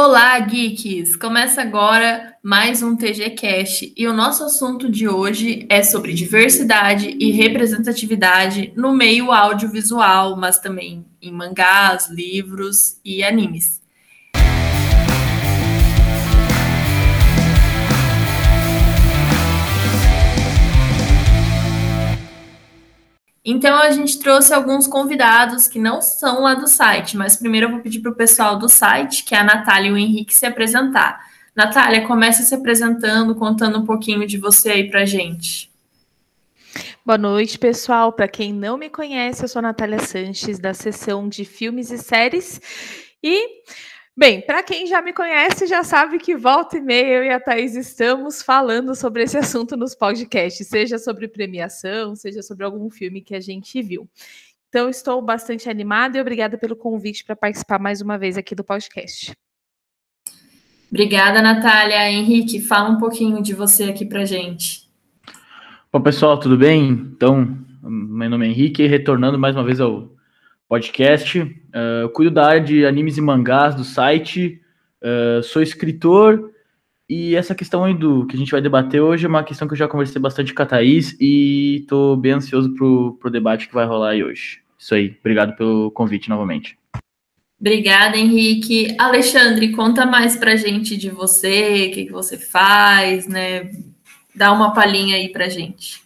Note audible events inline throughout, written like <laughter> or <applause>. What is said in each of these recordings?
Olá, geeks! Começa agora mais um TG Cast e o nosso assunto de hoje é sobre diversidade e representatividade no meio audiovisual, mas também em mangás, livros e animes. Então a gente trouxe alguns convidados que não são lá do site, mas primeiro eu vou pedir para o pessoal do site, que é a Natália e o Henrique, se apresentar. Natália, comece se apresentando, contando um pouquinho de você aí para gente. Boa noite, pessoal. Para quem não me conhece, eu sou Natália Sanches, da seção de filmes e séries. E Bem, para quem já me conhece, já sabe que volta e meia eu e a Thaís estamos falando sobre esse <laughs> assunto nos podcasts, seja sobre premiação, seja sobre algum filme que a gente viu. Então, estou bastante animada e obrigada pelo convite para participar mais uma vez aqui do podcast. Obrigada, Natália. Henrique, fala um pouquinho de você aqui para gente. Bom, pessoal, tudo bem? Então, meu nome é Henrique, retornando mais uma vez ao podcast. Uh, eu cuido da área de animes e mangás do site. Uh, sou escritor. E essa questão aí do que a gente vai debater hoje é uma questão que eu já conversei bastante com a Thaís e estou bem ansioso pro, pro debate que vai rolar aí hoje. Isso aí. Obrigado pelo convite novamente. Obrigada, Henrique. Alexandre, conta mais pra gente de você, o que, que você faz, né? Dá uma palhinha aí pra gente.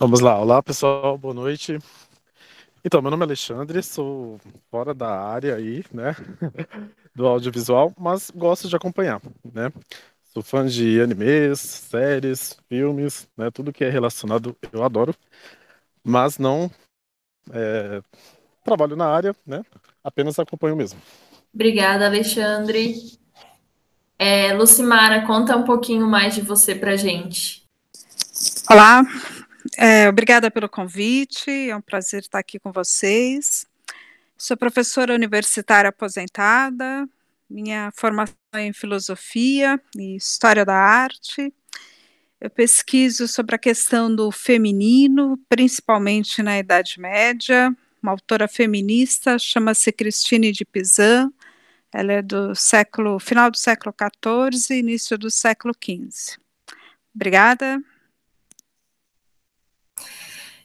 Vamos lá. Olá, pessoal. Boa noite. Então, meu nome é Alexandre, sou fora da área aí, né, <laughs> do audiovisual, mas gosto de acompanhar, né? Sou fã de animes, séries, filmes, né, tudo que é relacionado eu adoro, mas não é, trabalho na área, né? Apenas acompanho mesmo. Obrigada, Alexandre. É, Lucimara, conta um pouquinho mais de você pra gente. Olá, é, obrigada pelo convite, é um prazer estar aqui com vocês. Sou professora universitária aposentada, minha formação é em filosofia e história da arte. Eu pesquiso sobre a questão do feminino, principalmente na Idade Média. Uma autora feminista chama-se Christine de Pizan. Ela é do século final do século XIV, início do século XV. Obrigada.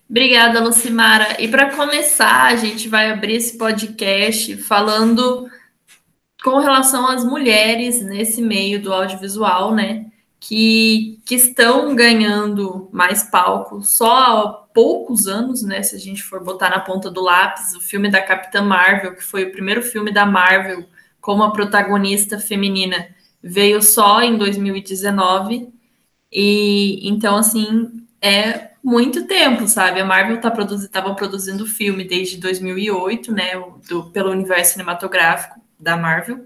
Obrigada, Lucimara. E para começar, a gente vai abrir esse podcast falando com relação às mulheres nesse meio do audiovisual, né? Que, que estão ganhando mais palco só há poucos anos, né? Se a gente for botar na ponta do lápis, o filme da Capitã Marvel, que foi o primeiro filme da Marvel como a protagonista feminina, veio só em 2019. E então, assim, é muito tempo, sabe? A Marvel tá produzi tava produzindo filme desde 2008, né? Do, pelo universo cinematográfico da Marvel.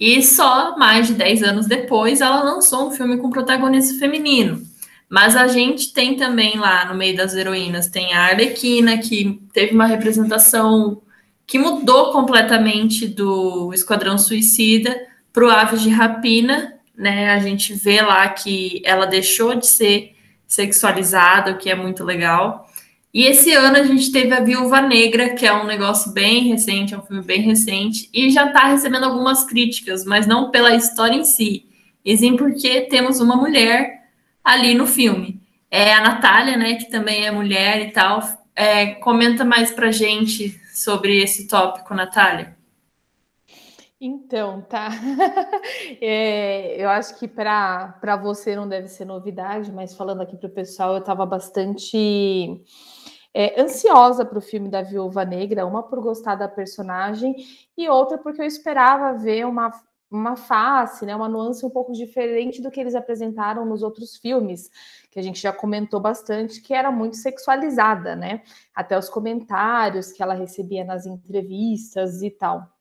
E só mais de 10 anos depois ela lançou um filme com protagonista feminino. Mas a gente tem também lá no meio das heroínas, tem a Arlequina, que teve uma representação que mudou completamente do Esquadrão Suicida para o Aves de Rapina, né? A gente vê lá que ela deixou de ser sexualizada, o que é muito legal. E esse ano a gente teve a Viúva Negra, que é um negócio bem recente, é um filme bem recente, e já está recebendo algumas críticas, mas não pela história em si, e sim porque temos uma mulher ali no filme. É a Natália, né, que também é mulher e tal. É, comenta mais pra gente sobre esse tópico, Natália. Então, tá. <laughs> É, eu acho que para você não deve ser novidade, mas falando aqui para o pessoal, eu estava bastante é, ansiosa para o filme da Viúva Negra, uma por gostar da personagem e outra porque eu esperava ver uma, uma face, né, uma nuance um pouco diferente do que eles apresentaram nos outros filmes, que a gente já comentou bastante, que era muito sexualizada, né? Até os comentários que ela recebia nas entrevistas e tal.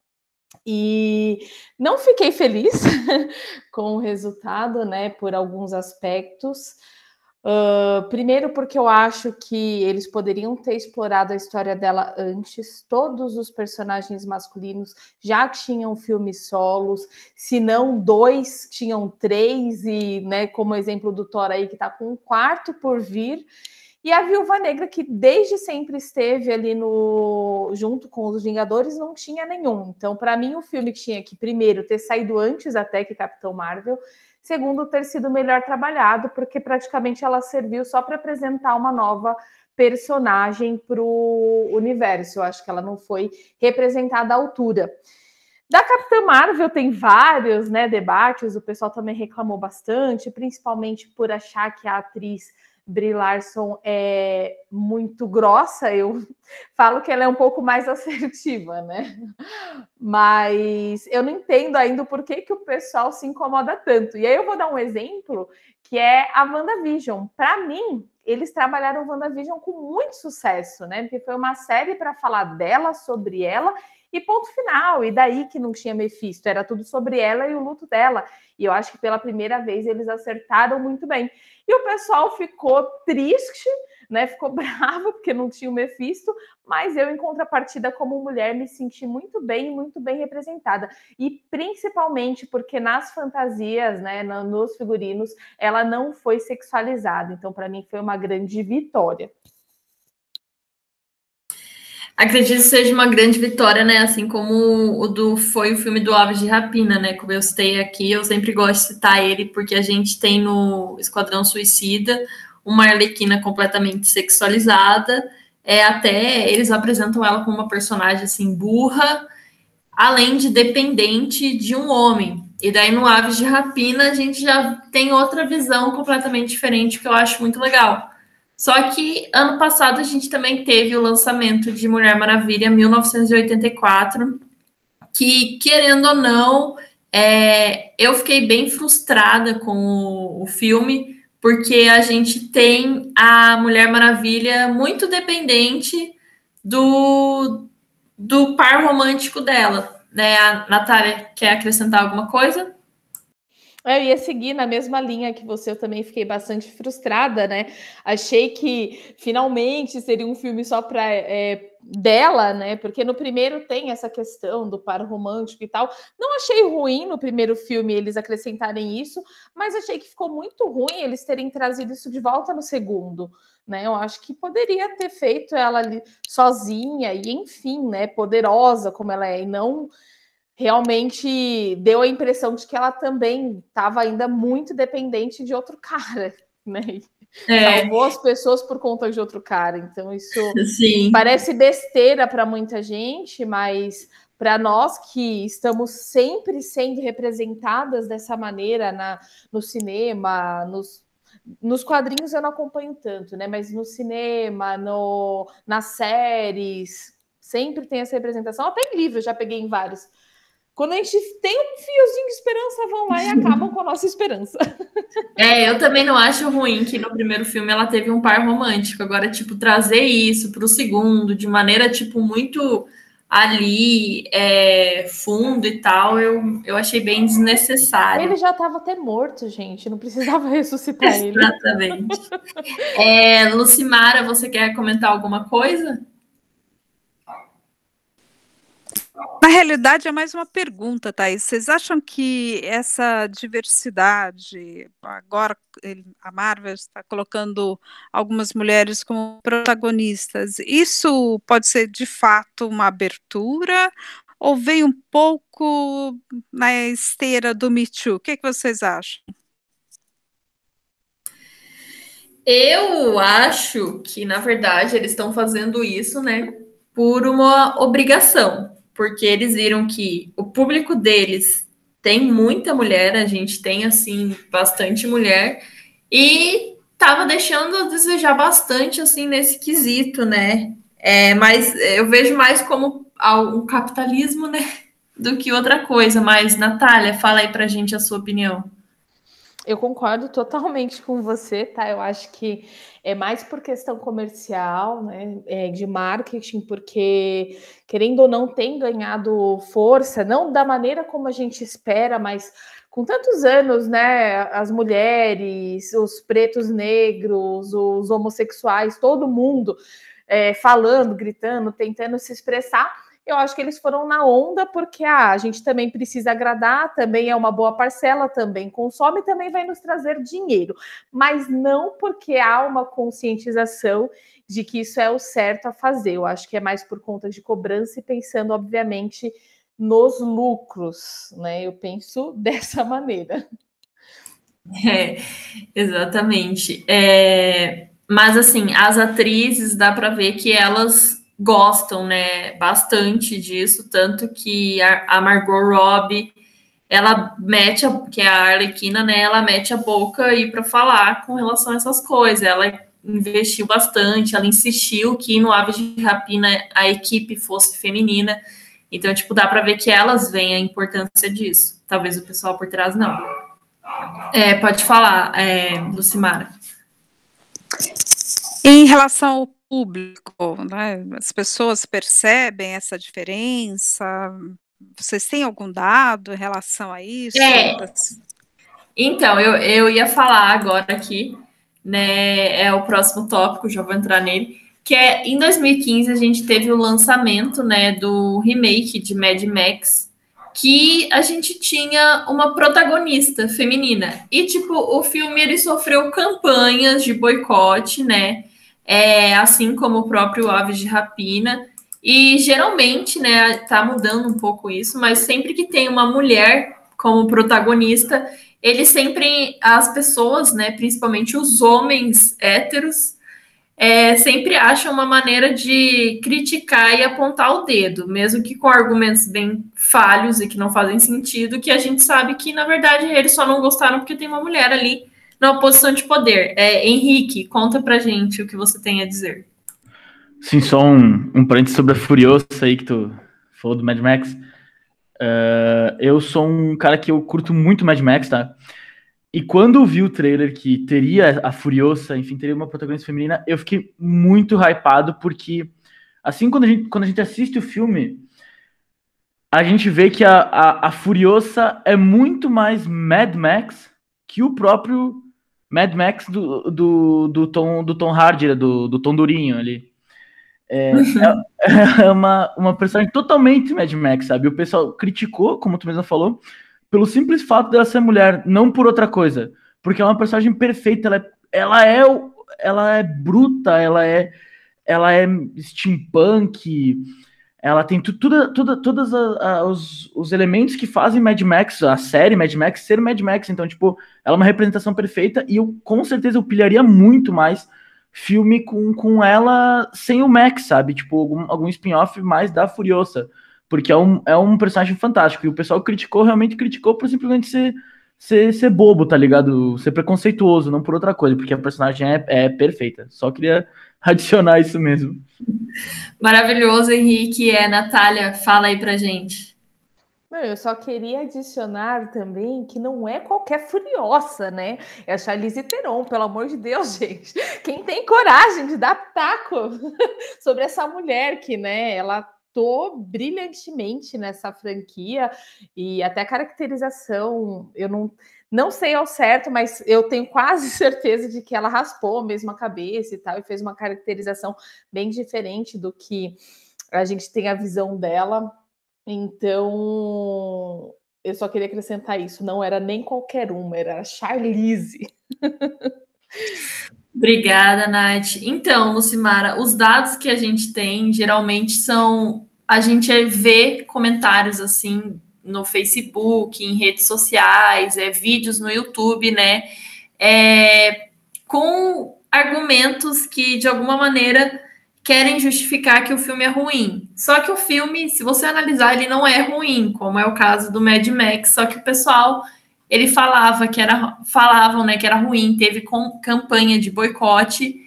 E não fiquei feliz <laughs> com o resultado, né, por alguns aspectos. Uh, primeiro, porque eu acho que eles poderiam ter explorado a história dela antes. Todos os personagens masculinos já tinham filmes solos, se não dois, tinham três, e, né, como exemplo do Thor aí, que está com um quarto por vir. E a Viúva Negra, que desde sempre esteve ali no junto com os Vingadores, não tinha nenhum. Então, para mim, o filme que tinha que, primeiro, ter saído antes até que Capitão Marvel, segundo, ter sido melhor trabalhado, porque praticamente ela serviu só para apresentar uma nova personagem para o universo. Eu acho que ela não foi representada à altura. Da Capitã Marvel tem vários né, debates, o pessoal também reclamou bastante, principalmente por achar que a atriz Brie Larson é muito grossa, eu falo que ela é um pouco mais <laughs> assertiva, né? Mas eu não entendo ainda o porquê que o pessoal se incomoda tanto. E aí eu vou dar um exemplo que é a WandaVision. Para mim, eles trabalharam WandaVision com muito sucesso, né? Porque foi uma série para falar dela, sobre ela e ponto final. E daí que não tinha Mephisto, era tudo sobre ela e o luto dela. E eu acho que pela primeira vez eles acertaram muito bem. E o pessoal ficou triste, né? Ficou <laughs> bravo porque não tinha o Mephisto, mas eu, em contrapartida, como mulher, me senti muito bem, muito bem representada. E principalmente porque nas fantasias, né, nos figurinos, ela não foi sexualizada. Então, para mim, foi uma grande vitória. Acredito que seja uma grande vitória, né? Assim como o do foi o filme do Aves de Rapina, né? Como eu citei aqui, eu sempre gosto de citar ele porque a gente tem no Esquadrão Suicida uma Arlequina completamente sexualizada. É até eles apresentam ela como uma personagem assim burra, além de dependente de um homem. E daí no Aves de Rapina a gente já tem outra visão completamente diferente que eu acho muito legal só que ano passado a gente também teve o lançamento de Mulher Maravilha 1984, que querendo ou não, é, eu fiquei bem frustrada com o, o filme, porque a gente tem a Mulher Maravilha muito dependente do, do par romântico dela. Né? A Natália quer acrescentar alguma coisa? Eu ia seguir na mesma linha que você, eu também fiquei bastante frustrada, né? Achei que finalmente seria um filme só para é, dela, né? Porque no primeiro tem essa questão do par romântico e tal. Não achei ruim no primeiro filme eles acrescentarem isso, mas achei que ficou muito ruim eles terem trazido isso de volta no segundo. Né, eu acho que poderia ter feito ela ali sozinha e, enfim, né, poderosa como ela é, e não realmente deu a impressão de que ela também estava ainda muito dependente de outro cara, <laughs> né? É. Salvou as pessoas por conta de outro cara. Então, isso Sim. parece besteira para muita gente, mas para nós que estamos sempre sendo representadas dessa maneira na, no cinema, nos, nos quadrinhos eu não acompanho tanto, né? Mas no cinema, no, nas séries, sempre tem essa representação. Até em livros, já peguei em vários quando a gente tem um fiozinho de esperança, vão lá e acabam com a nossa esperança. <laughs> É, eu também não acho ruim que no primeiro filme ela teve um par romântico. Agora, tipo, trazer isso para o segundo de maneira, tipo, muito ali, é, fundo e tal, eu, eu achei bem desnecessário. Ele já estava até morto, gente, não precisava <laughs> ressuscitar ele. Exatamente. é, Lucimara, você quer comentar alguma coisa? Na realidade, é mais uma pergunta, Thaís. Vocês acham que essa diversidade, agora a Marvel está colocando algumas mulheres como protagonistas, isso pode ser de fato uma abertura ou vem um pouco na esteira do Me Too? O que, é que vocês acham? Eu acho que, na verdade, eles estão fazendo isso, né, por uma obrigação porque eles viram que o público deles tem muita mulher, a gente tem assim bastante mulher e tava deixando a desejar bastante assim nesse quesito, né? É, mas eu vejo mais como um capitalismo, né, do que outra coisa. Mas Natália, fala aí pra gente a sua opinião. Eu concordo totalmente com você, tá? Eu acho que é mais por questão comercial, né? É, de marketing, porque querendo ou não tem ganhado força, não da maneira como a gente espera, mas com tantos anos, né? As mulheres, os pretos negros, os homossexuais, todo mundo é, falando, gritando, tentando se expressar eu acho que eles foram na onda porque ah, a gente também precisa agradar, também é uma boa parcela, também consome, também vai nos trazer dinheiro, mas não porque há uma conscientização de que isso é o certo a fazer. Eu acho que é mais por conta de cobrança e pensando, obviamente, nos lucros, né? Eu penso <laughs> dessa maneira. É, exatamente. É, mas assim, as atrizes dá para ver que elas gostam, né, bastante disso, tanto que a, Margot Robbie, ela mete, a, que é a Arlequina, né, ela mete a boca aí para falar com relação a essas coisas. Ela investiu bastante, ela insistiu que no Aves de Rapina a equipe fosse feminina. Então, tipo, dá para ver que elas veem a importância disso. Talvez o pessoal por trás não. É, pode falar, é, Lucimara. Em relação ao público, né, as pessoas percebem essa diferença? Vocês têm algum dado em relação a isso? É. Então, eu, eu ia falar agora aqui, né? É o próximo tópico, já vou entrar nele. Que é em 2015 a gente teve o lançamento né, do remake de Mad Max, que a gente tinha uma protagonista feminina. E, tipo, o filme ele sofreu campanhas de boicote, né? É, assim como o próprio Aves de Rapina. E geralmente, né, tá mudando um pouco isso, mas sempre que tem uma mulher como protagonista, ele sempre, as pessoas, né, principalmente os homens héteros, é, sempre acham uma maneira de criticar e apontar o dedo, mesmo que com argumentos bem falhos e que não fazem sentido, que a gente sabe que, na verdade, eles só não gostaram porque tem uma mulher ali na posição de poder. É, Henrique, conta pra gente o que você tem a dizer. Sim, só um, um parênteses sobre a Furiosa aí que tu falou do Mad Max. Uh, eu sou um cara que eu curto muito Mad Max, tá? E quando eu vi o trailer que teria a Furiosa, enfim, teria uma protagonista feminina, eu fiquei muito hypado, porque assim quando a gente, quando a gente assiste o filme, a gente vê que a, a, a Furiosa é muito mais Mad Max que o próprio Mad Max do, do, do Tom, do Tom Hardy, do, do Tom Durinho ali. É, é, <laughs> é, uma, uma personagem totalmente Mad Max, sabe? O pessoal criticou, como tu mesmo falou, pelo simples fato dela ser mulher, não por outra coisa. Porque é uma personagem perfeita, ela é, ela é, ela é bruta, ela é, ela é steampunk, ela tem tu, tudo, tudo, todos os, os elementos que fazem Mad Max, a série Mad Max, ser Mad Max. Então, tipo, ela é uma representação perfeita e eu com certeza eu pilharia muito mais filme com, com ela sem o Max, sabe? Tipo, algum, algum spin-off mais da Furiosa porque é um, é um personagem fantástico. E o pessoal criticou, realmente criticou por simplesmente ser, ser, ser bobo, tá ligado? Ser preconceituoso, não por outra coisa, porque a personagem é, é perfeita. Só queria <laughs> adicionar isso mesmo. Maravilhoso, Henrique. É, Natália, fala aí pra gente. Eu só queria adicionar também que não é qualquer furiosa, né? É a Charlize Theron, pelo amor de Deus, <laughs> gente. Quem tem coragem de dar taco <laughs> sobre essa mulher que, né, ela atua brilhantemente nessa franquia e até caracterização, eu não, não sei ao certo, mas eu tenho quase <laughs> certeza de que ela raspou mesmo a cabeça e tal, e fez uma caracterização bem diferente do que a gente tem a visão dela. Então, eu só queria acrescentar isso, não era nem qualquer uma, era a Charlize. <laughs> Obrigada, Nath. Então, Lucimara, os dados que a gente tem geralmente são. A gente vê comentários assim no Facebook, em redes sociais, é, vídeos no YouTube, né? É, com argumentos que, de alguma maneira, querem justificar que o filme é ruim. Só que o filme, se você analisar, ele não é ruim, como é o caso do Mad Max, só que o pessoal ele falava que era falavam, né, que era ruim, teve com, campanha de boicote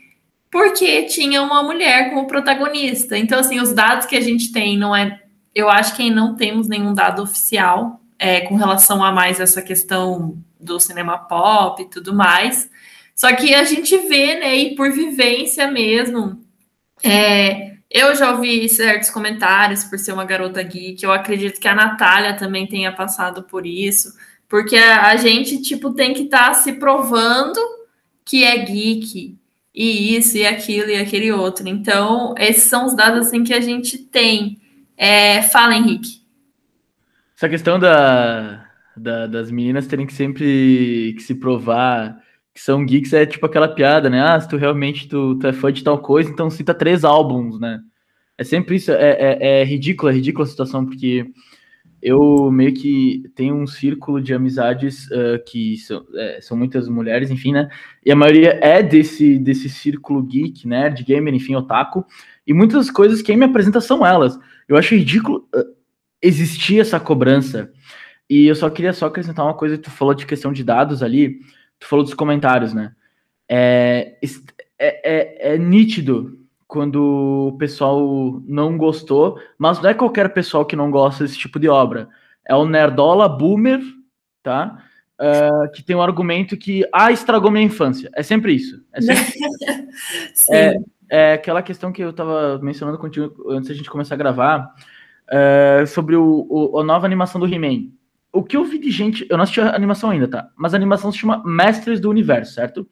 porque tinha uma mulher como protagonista. Então, assim, os dados que a gente tem não é, eu acho que não temos nenhum dado oficial é, com relação a mais essa questão do cinema pop e tudo mais. Só que a gente vê, né, e por vivência mesmo, é, eu já ouvi certos comentários por ser uma garota geek, eu acredito que a Natália também tenha passado por isso porque a, a gente, tipo, tem que estar tá se provando que é geek, e isso, e aquilo, e aquele outro. Então, esses são os dados assim que a gente tem. É, fala, Henrique. Essa questão da, da, das meninas terem que sempre que se provar que são geeks é tipo aquela piada, né? Ah, se tu realmente tu, tu é fã de tal coisa, então cita três álbuns, né? É sempre isso, é, é, é ridículo, é ridícula a situação, porque eu meio que tenho um círculo de amizades uh, que são, é, são muitas mulheres, enfim, né? E a maioria é desse, desse círculo geek, nerd, gamer, enfim, otaku. E muitas coisas quem me apresenta são elas. Eu acho ridículo uh, existir essa cobrança. E eu só queria só acrescentar uma coisa que tu falou de questão de dados ali. Tu falou dos comentários, né? É, é, é, é nítido quando o pessoal não gostou, mas não é qualquer pessoal que não gosta desse tipo de obra. É o Nerdola Boomer, tá? Uh, que tem um argumento que, ah, estragou minha infância. É sempre isso. É, sempre... <laughs> é, é, aquela questão que eu estava mencionando contigo antes da gente começar a gravar, uh, sobre o, o, a nova animação do He-Man. O que eu vi de gente, eu não assisti a animação ainda, tá? Mas a animação se chama Mestres do Universo, certo?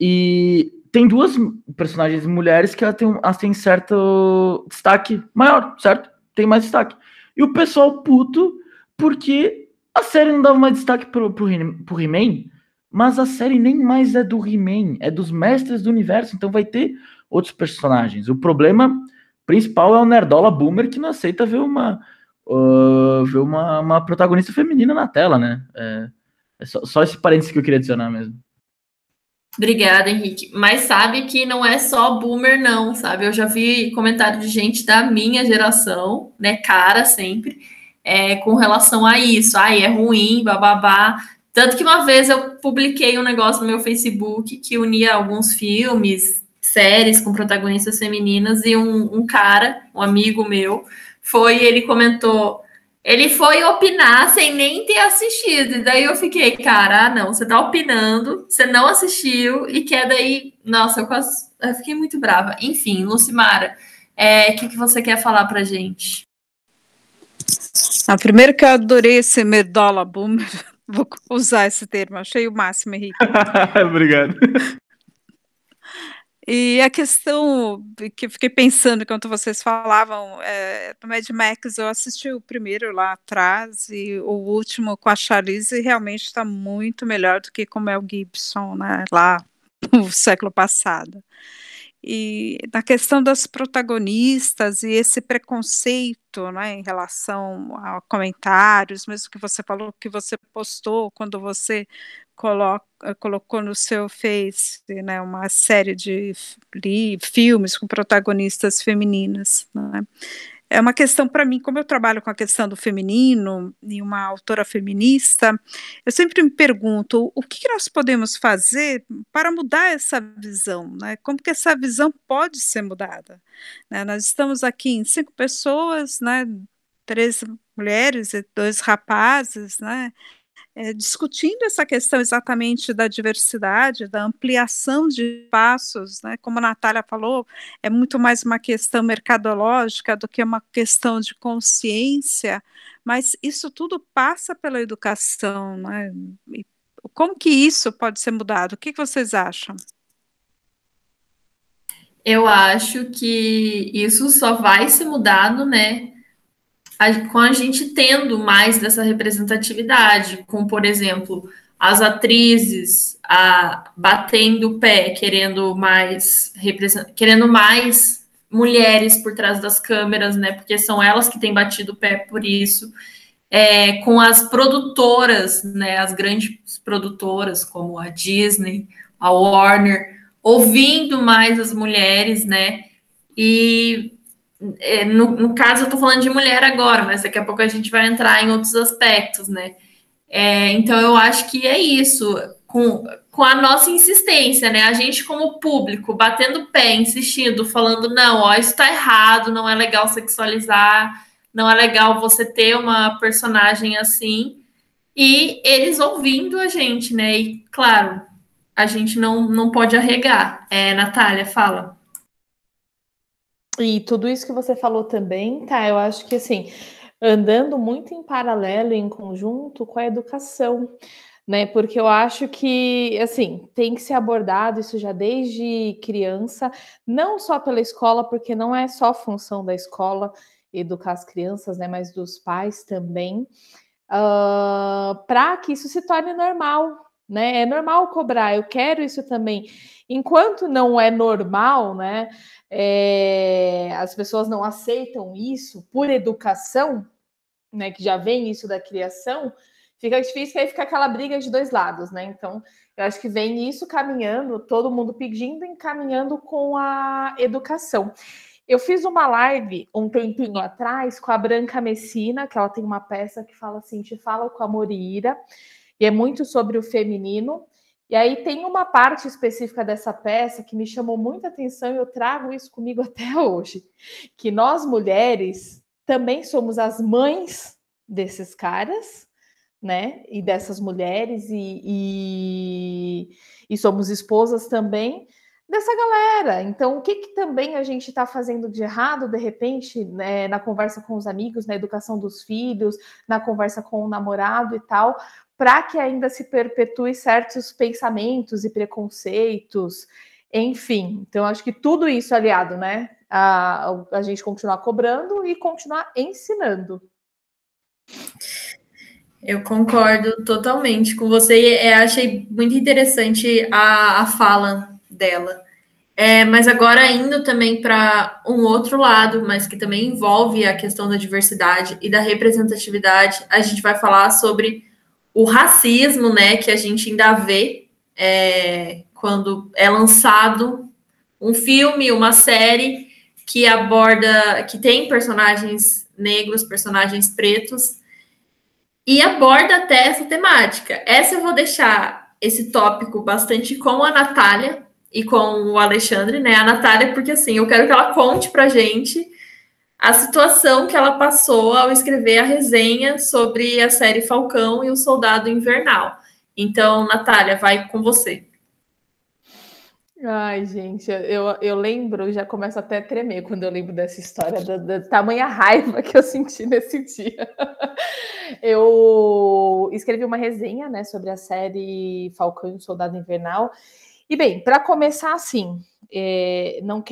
E tem duas personagens mulheres que elas têm, elas têm certo destaque maior, certo? Tem mais destaque. E o pessoal puto porque a série não dava mais destaque pro, pro, pro He-Man, mas a série nem mais é do He-Man, é dos mestres do universo, então vai ter outros personagens. O problema principal é o Nerdola Boomer que não aceita ver uma, uh, ver uma, uma protagonista feminina na tela, né? É, é só, só esse parênteses que eu queria adicionar mesmo. Obrigada, Henrique. Mas sabe que não é só boomer, não, sabe? Eu já vi comentário de gente da minha geração, né? Cara sempre, é, com relação a isso. Ai, é ruim, bababá. Tanto que uma vez eu publiquei um negócio no meu Facebook que unia alguns filmes, séries com protagonistas femininas, e um, um cara, um amigo meu, foi, ele comentou ele foi opinar sem nem ter assistido. E daí eu fiquei, cara, ah, não, você tá opinando, você não assistiu e quer daí. Nossa, eu quase. Eu fiquei muito brava. Enfim, Lucimara, o é, que, que você quer falar pra gente? Ah, primeiro que eu adorei esse Merdola Boomer. <laughs> Vou usar esse termo, achei o máximo, Henrique. <laughs> Obrigado. E a questão que eu fiquei pensando enquanto vocês falavam, é, no Mad Max eu assisti o primeiro lá atrás e o último com a Charlize realmente está muito melhor do que com o Mel Gibson, né, lá no <laughs> século passado. E na questão das protagonistas e esse preconceito né, em relação a comentários, mesmo que você falou que você postou quando você coloca, colocou no seu Face né, uma série de filmes com protagonistas femininas. Né? É uma questão para mim, como eu trabalho com a questão do feminino e uma autora feminista, eu sempre me pergunto o que nós podemos fazer para mudar essa visão, né? Como que essa visão pode ser mudada? Né? Nós estamos aqui em cinco pessoas, né? Três mulheres e dois rapazes, né? É, discutindo essa questão exatamente da diversidade, da ampliação de espaços, né? como a Natália falou, é muito mais uma questão mercadológica do que uma questão de consciência, mas isso tudo passa pela educação. Né? E como que isso pode ser mudado? O que, que vocês acham? Eu acho que isso só vai ser mudado, né, a, com a gente tendo mais dessa representatividade, com, por exemplo, as atrizes a, batendo o pé, querendo mais querendo mais mulheres por trás das câmeras, né? Porque são elas que têm batido o pé por isso. É, com as produtoras, né? As grandes produtoras, como a Disney, a Warner, ouvindo mais as mulheres, né? E no, no, caso, eu estou falando de mulher agora, mas daqui a pouco a gente vai entrar em outros aspectos, né? É, então, eu acho que é isso, com, com a nossa insistência, né? A gente, como público, batendo pé, insistindo, falando: não, ó, isso está errado, não é legal sexualizar, não é legal você ter uma personagem assim, e eles ouvindo a gente, né? E, claro, a gente não, não pode arregar. É, Natália, fala. E tudo isso que você falou também, tá? Eu acho que assim, andando muito em paralelo, em conjunto com a educação, né? Porque eu acho que assim tem que ser abordado isso já desde criança, não só pela escola, porque não é só função da escola. educar as crianças, né, mas dos pais também, uh, para que isso se torne normal, né? É normal cobrar, eu quero isso também. Enquanto não é normal, né? É, as pessoas não aceitam isso por educação, né? Que já vem isso da criação, fica difícil aí fica aquela briga de dois lados, né? Então, eu acho que vem isso caminhando, todo mundo pedindo e caminhando com a educação. Eu fiz uma live um tempinho atrás com a Branca Messina, que ela tem uma peça que fala assim: te fala com amor e ira, e é muito sobre o feminino. E aí tem uma parte específica dessa peça que me chamou muita atenção e eu trago isso comigo <laughs> até hoje, que nós mulheres também somos as mães desses caras, né? E dessas mulheres e, e, e somos esposas também, dessa galera. Então, o que, que também a gente está fazendo de errado, de repente, né, na conversa com os amigos, na educação dos filhos, na conversa com o namorado e tal, para que ainda se perpetue certos pensamentos e preconceitos, enfim. Então, acho que tudo isso aliado, né, a, a gente continuar cobrando e continuar ensinando. Eu concordo totalmente com você. É, achei muito interessante a, a fala dela. É, mas agora indo também para um outro lado, mas que também envolve a questão da diversidade e da representatividade, a gente vai falar sobre o racismo, né, que a gente ainda vê é, quando é lançado um filme, uma série que aborda, que tem personagens negros, personagens pretos, e aborda até essa temática. Essa eu vou deixar esse tópico bastante com a Natália, e com o Alexandre, né? A Natália, porque assim, eu quero que ela conte pra gente a situação que ela passou ao escrever a resenha sobre a série Falcão e o Soldado Invernal. Então, Natália, vai com você. Ai, gente, eu, eu lembro, já começo até a tremer quando eu lembro dessa história, da, da tamanha raiva que eu senti <laughs> nesse dia. Eu escrevi uma resenha, né, sobre a série Falcão e o Soldado Invernal, e bem, para começar assim, é, não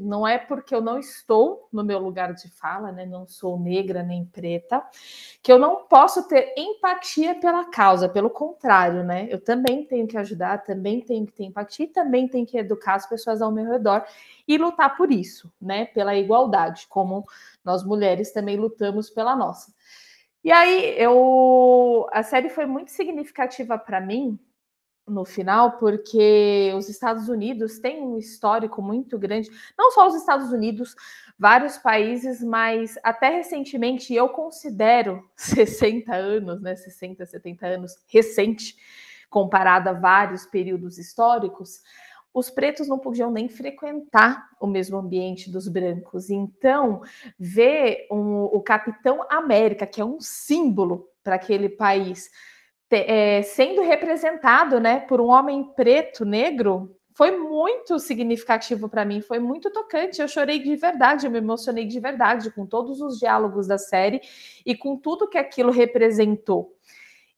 não é porque eu não estou no meu lugar de fala, né? Não sou negra nem preta, que eu não posso ter empatia pela causa. Pelo contrário, né? Eu também tenho que ajudar, também tenho que ter empatia, também tenho que educar as pessoas ao meu redor e lutar por isso, né? Pela igualdade, como nós mulheres também lutamos pela nossa. E aí, eu a série foi muito significativa para mim no final, porque os Estados Unidos têm um histórico muito grande, não só os Estados Unidos, vários países, mas até recentemente eu considero <laughs> 60 anos, né, 60, 70 anos recente, comparado a vários períodos históricos, os pretos não podiam nem frequentar o mesmo ambiente dos brancos. Então, ver um, o Capitão América, que é um símbolo para aquele país, é, sendo representado né, por um homem preto, negro, foi muito significativo para mim, foi muito tocante. Eu chorei de verdade, eu me emocionei de verdade com todos os diálogos da série e com tudo que aquilo representou.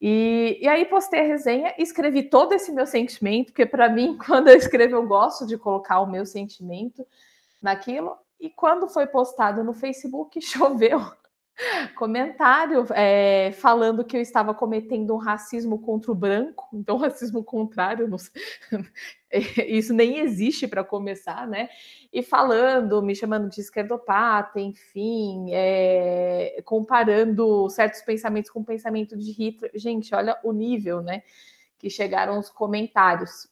E, e aí postei a resenha, escrevi todo esse meu sentimento, porque para mim, <laughs> quando eu escrevo, eu gosto de colocar o meu sentimento naquilo. E quando foi postado no Facebook, <laughs> choveu comentário é, falando que eu estava cometendo um racismo contra o branco, <laughs> então racismo contrário, <laughs> isso nem existe para começar, né? E falando, me chamando de esquerdopata, enfim, é, comparando certos pensamentos com o pensamento de Hitler. Gente, olha o nível, né? Que chegaram os comentários.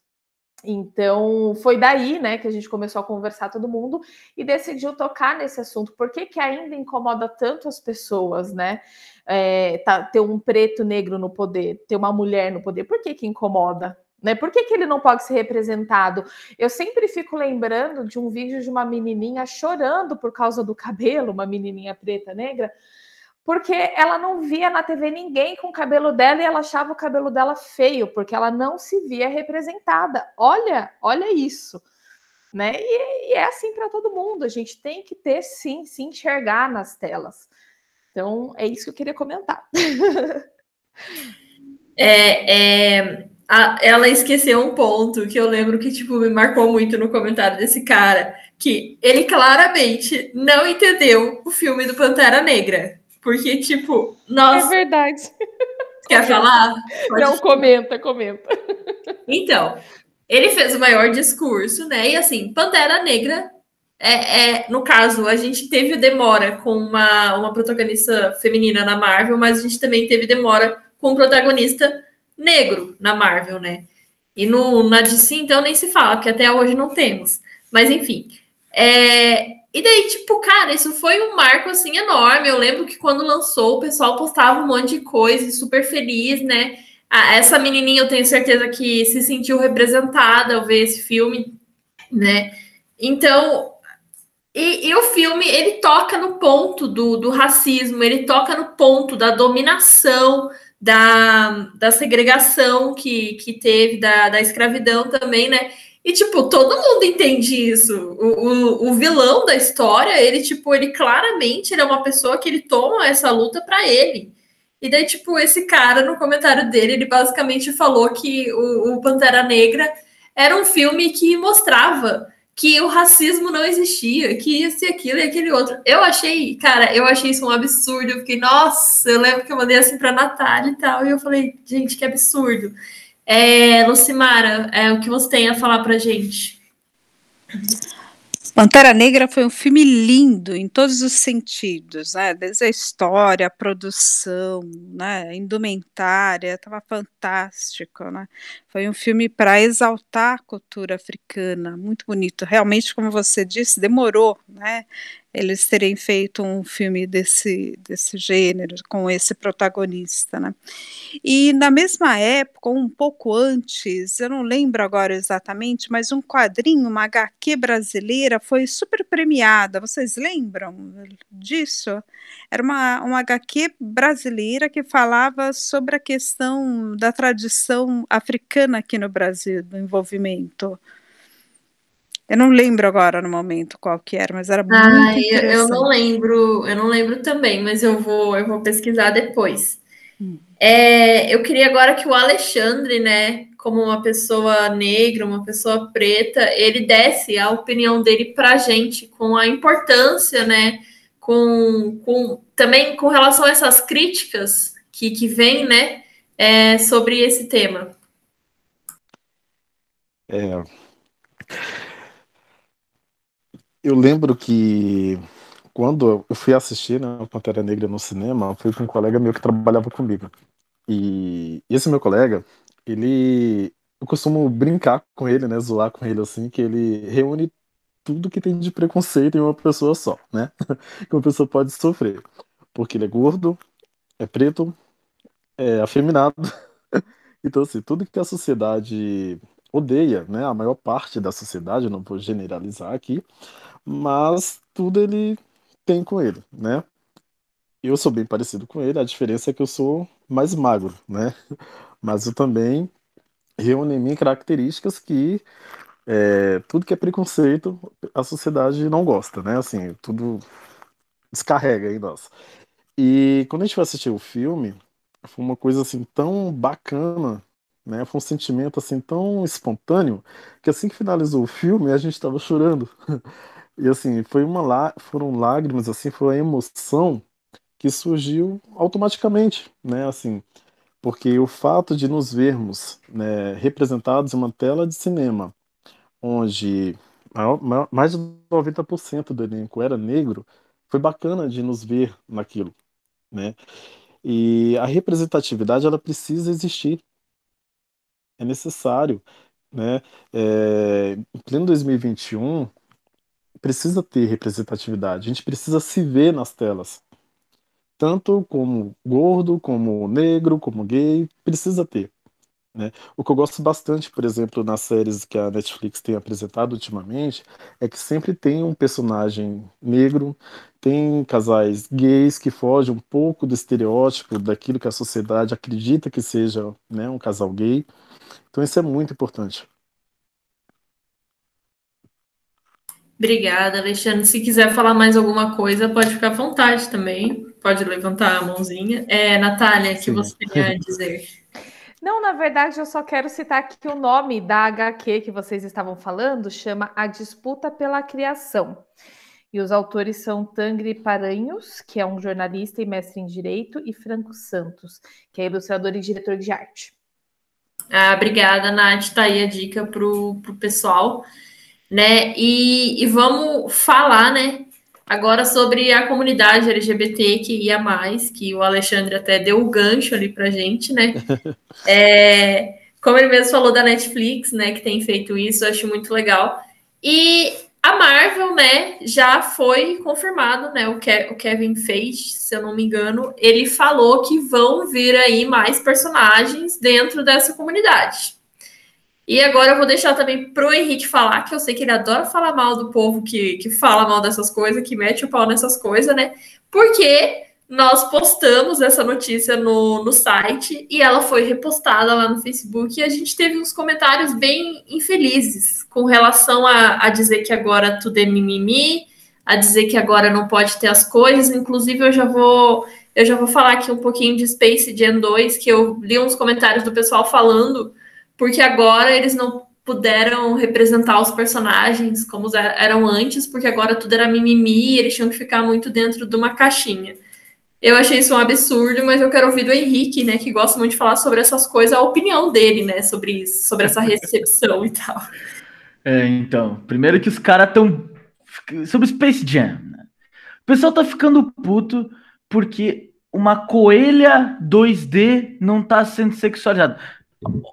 Então, foi daí, né, que a gente começou a conversar todo mundo e decidiu tocar nesse assunto. Por que, que ainda incomoda tanto as pessoas, né? É, tá, ter um preto negro no poder, ter uma mulher no poder, por que, que incomoda? Né? Por que, que ele não pode ser representado? Eu sempre fico lembrando de um vídeo de uma menininha chorando por causa do cabelo, uma menininha preta negra, porque ela não via na TV ninguém com o cabelo dela e ela achava o cabelo dela feio, porque ela não se via representada. Olha, olha isso. Né? E, e é assim para todo mundo. A gente tem que ter sim, se enxergar nas telas. Então, é isso que eu queria comentar. <laughs> é, é, ela esqueceu um ponto que eu lembro que tipo me marcou muito no comentário desse cara, que ele claramente não entendeu o filme do Pantera Negra. Porque, tipo, nossa. É verdade. Quer falar? Pode não, comenta, comenta. Então, ele fez o maior discurso, né? E assim, Pantera Negra é, é, no caso, a gente teve demora com uma, uma protagonista feminina na Marvel, mas a gente também teve demora com um protagonista negro na Marvel, né? E no, na DC, então, nem se fala, porque até hoje não temos. Mas, enfim. É, e daí, tipo, cara, isso foi um marco, assim, enorme. Eu lembro que quando lançou, o pessoal postava um monte de coisa, super feliz, né? Essa menininha, eu tenho certeza que se sentiu representada ao ver esse filme, né? Então, e, e, o filme ele toca no ponto do, do racismo, ele toca no ponto da dominação, da, da segregação que, que teve, da, da escravidão também, né? E, tipo, todo mundo entende isso. O, o, o, vilão da história, ele, tipo, ele claramente ele é uma pessoa que ele toma essa luta para ele. E daí, tipo, esse cara, no comentário dele, ele basicamente falou que o, o Pantera Negra era um filme que mostrava que o racismo não existia, que isso e aquilo e aquele outro. Eu achei, cara, eu achei isso um absurdo. Eu fiquei, nossa, eu lembro que eu mandei assim pra Natália e tal, e eu falei, gente, que absurdo. É, Lucimara, é, o que você tem a falar pra gente? Pantera Negra foi um filme lindo em todos os sentidos, né? Desde a história, a produção, né? A indumentária, estava fantástico, né? Foi um filme para exaltar a cultura africana, muito bonito. Realmente, como você disse, demorou, né? Eles terem feito um filme desse, desse gênero, com esse protagonista. Né? E na mesma época, um pouco antes, eu não lembro agora exatamente, mas um quadrinho, uma HQ brasileira, foi super premiada. Vocês lembram disso? Era uma, uma HQ brasileira que falava sobre a questão da tradição africana aqui no Brasil, do envolvimento. Eu não lembro agora no momento qual que era, mas era muito ah, interessante. Eu não lembro, eu não lembro também, mas eu vou, eu vou pesquisar depois. Hum. É, eu queria agora que o Alexandre, né, como uma pessoa negra, uma pessoa preta, ele desse a opinião dele para a gente com a importância, né, com, com também com relação a essas críticas que, que vêm, né, é, sobre esse tema. É, eu lembro que quando eu fui assistir né, Pantera Negra no cinema, foi com um colega meu que trabalhava comigo. E esse meu colega, ele. Eu costumo brincar com ele, né? Zoar com ele assim, que ele reúne tudo que tem de preconceito em uma pessoa só, né? <laughs> que uma pessoa pode sofrer. Porque ele é gordo, é preto, é afeminado. <laughs> então, assim, tudo que a sociedade odeia, né? A maior parte da sociedade, não vou generalizar aqui, mas tudo ele tem com ele, né? Eu sou bem parecido com ele, a diferença é que eu sou mais magro, né? <laughs> Mas eu também reúno em mim características que é, tudo que é preconceito a sociedade não gosta, né? Assim, tudo descarrega em nós. E quando a gente foi assistir o filme, foi uma coisa assim tão bacana, né? Foi um sentimento assim tão espontâneo que assim que finalizou o filme a gente estava chorando. <laughs> E assim, foi uma lá, foram lágrimas, assim, foi a emoção que surgiu automaticamente, né? Assim, porque o fato de nos vermos né, representados em uma tela de cinema, onde mais de 90% do elenco era negro, foi bacana de nos ver naquilo, né? E a representatividade ela precisa existir, é necessário, né? É, em pleno 2021 precisa ter representatividade, a gente precisa se ver nas telas. Tanto como gordo, como negro, como gay, precisa ter. Né? O que eu gosto bastante, por exemplo, nas séries que a Netflix tem apresentado ultimamente, é que sempre tem um personagem negro, tem casais gays que fogem um pouco do estereótipo daquilo que a sociedade acredita que seja né, um casal gay. Então isso é muito importante. Obrigada, Alexandre. Se quiser falar mais alguma coisa, pode ficar à vontade também. Pode levantar a mãozinha. É, Natália, o que você quer dizer? <laughs> Não, na verdade, eu só quero citar que o nome da HQ que vocês estavam falando chama A Disputa pela Criação. E os autores são Tangri Paranhos, que é um jornalista e mestre em Direito, e Franco Santos, que é ilustrador e diretor de arte. Ah, obrigada, Nath. Tá aí a dica pro, pro pessoal, né? E, e vamos falar, né? Agora sobre a comunidade LGBT que ia mais, que o Alexandre até deu o gancho ali pra gente, né? <laughs> É, como ele mesmo falou da Netflix, né, que tem feito isso, eu acho muito legal. E a Marvel, né, já foi confirmado, né, o, Ke o Kevin Feige, se eu não me engano, ele falou que vão vir aí mais personagens dentro dessa comunidade. E agora eu vou deixar também pro Henrique falar, que eu sei que ele adora falar mal do povo que, que fala mal dessas coisas, que mete o pau nessas coisas, né? Porque nós postamos essa notícia no, no site e ela foi repostada lá no Facebook e a gente teve uns comentários bem infelizes com relação a, a dizer que agora tudo é mimimi, a dizer que agora não pode ter as coisas. Inclusive, eu já vou eu já vou falar aqui um pouquinho de Space Gen 2, que eu li uns comentários do pessoal falando porque agora eles não puderam representar os personagens como eram antes, porque agora tudo era mimimi, eles tinham que ficar muito dentro de uma caixinha. Eu achei isso um absurdo, mas eu quero ouvir do Henrique, né, que gosta muito de falar sobre essas coisas, a opinião dele, né, sobre isso, sobre essa recepção e tal. É, então, primeiro que os caras estão sobre Space Jam. Né? O pessoal tá ficando puto porque uma coelha 2D não tá sendo sexualizada.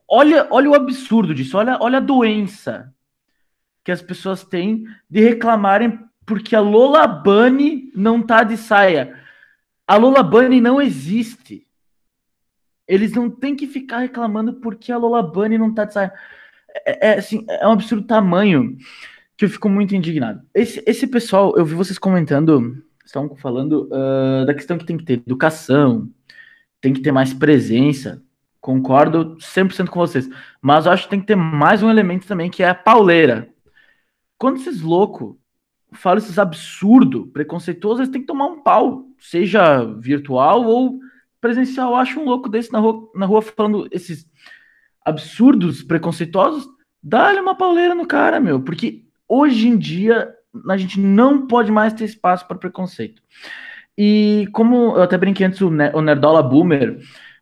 Olha, olha o absurdo disso, olha, olha a doença que as pessoas têm de reclamarem porque a Lola Bunny não tá de saia. A Lola Bunny não existe. Eles não têm que ficar reclamando porque a Lola Bunny não tá de saia. É, é, assim, é um absurdo tamanho que eu fico muito indignado. Esse, esse pessoal, eu vi vocês comentando, estão falando uh, da questão que tem que ter educação, tem que ter mais presença. Concordo 100% com vocês. Mas eu acho que tem que ter mais um elemento também, que é a pauleira. Quando esses loucos falam esses absurdos, preconceituosos, eles têm que tomar um pau, seja virtual ou presencial. Eu acho um louco desse na rua, na rua falando esses absurdos, preconceituosos, dá-lhe uma pauleira no cara, meu. Porque hoje em dia a gente não pode mais ter espaço para preconceito. E como eu até brinquei antes, o Nerdola Boomer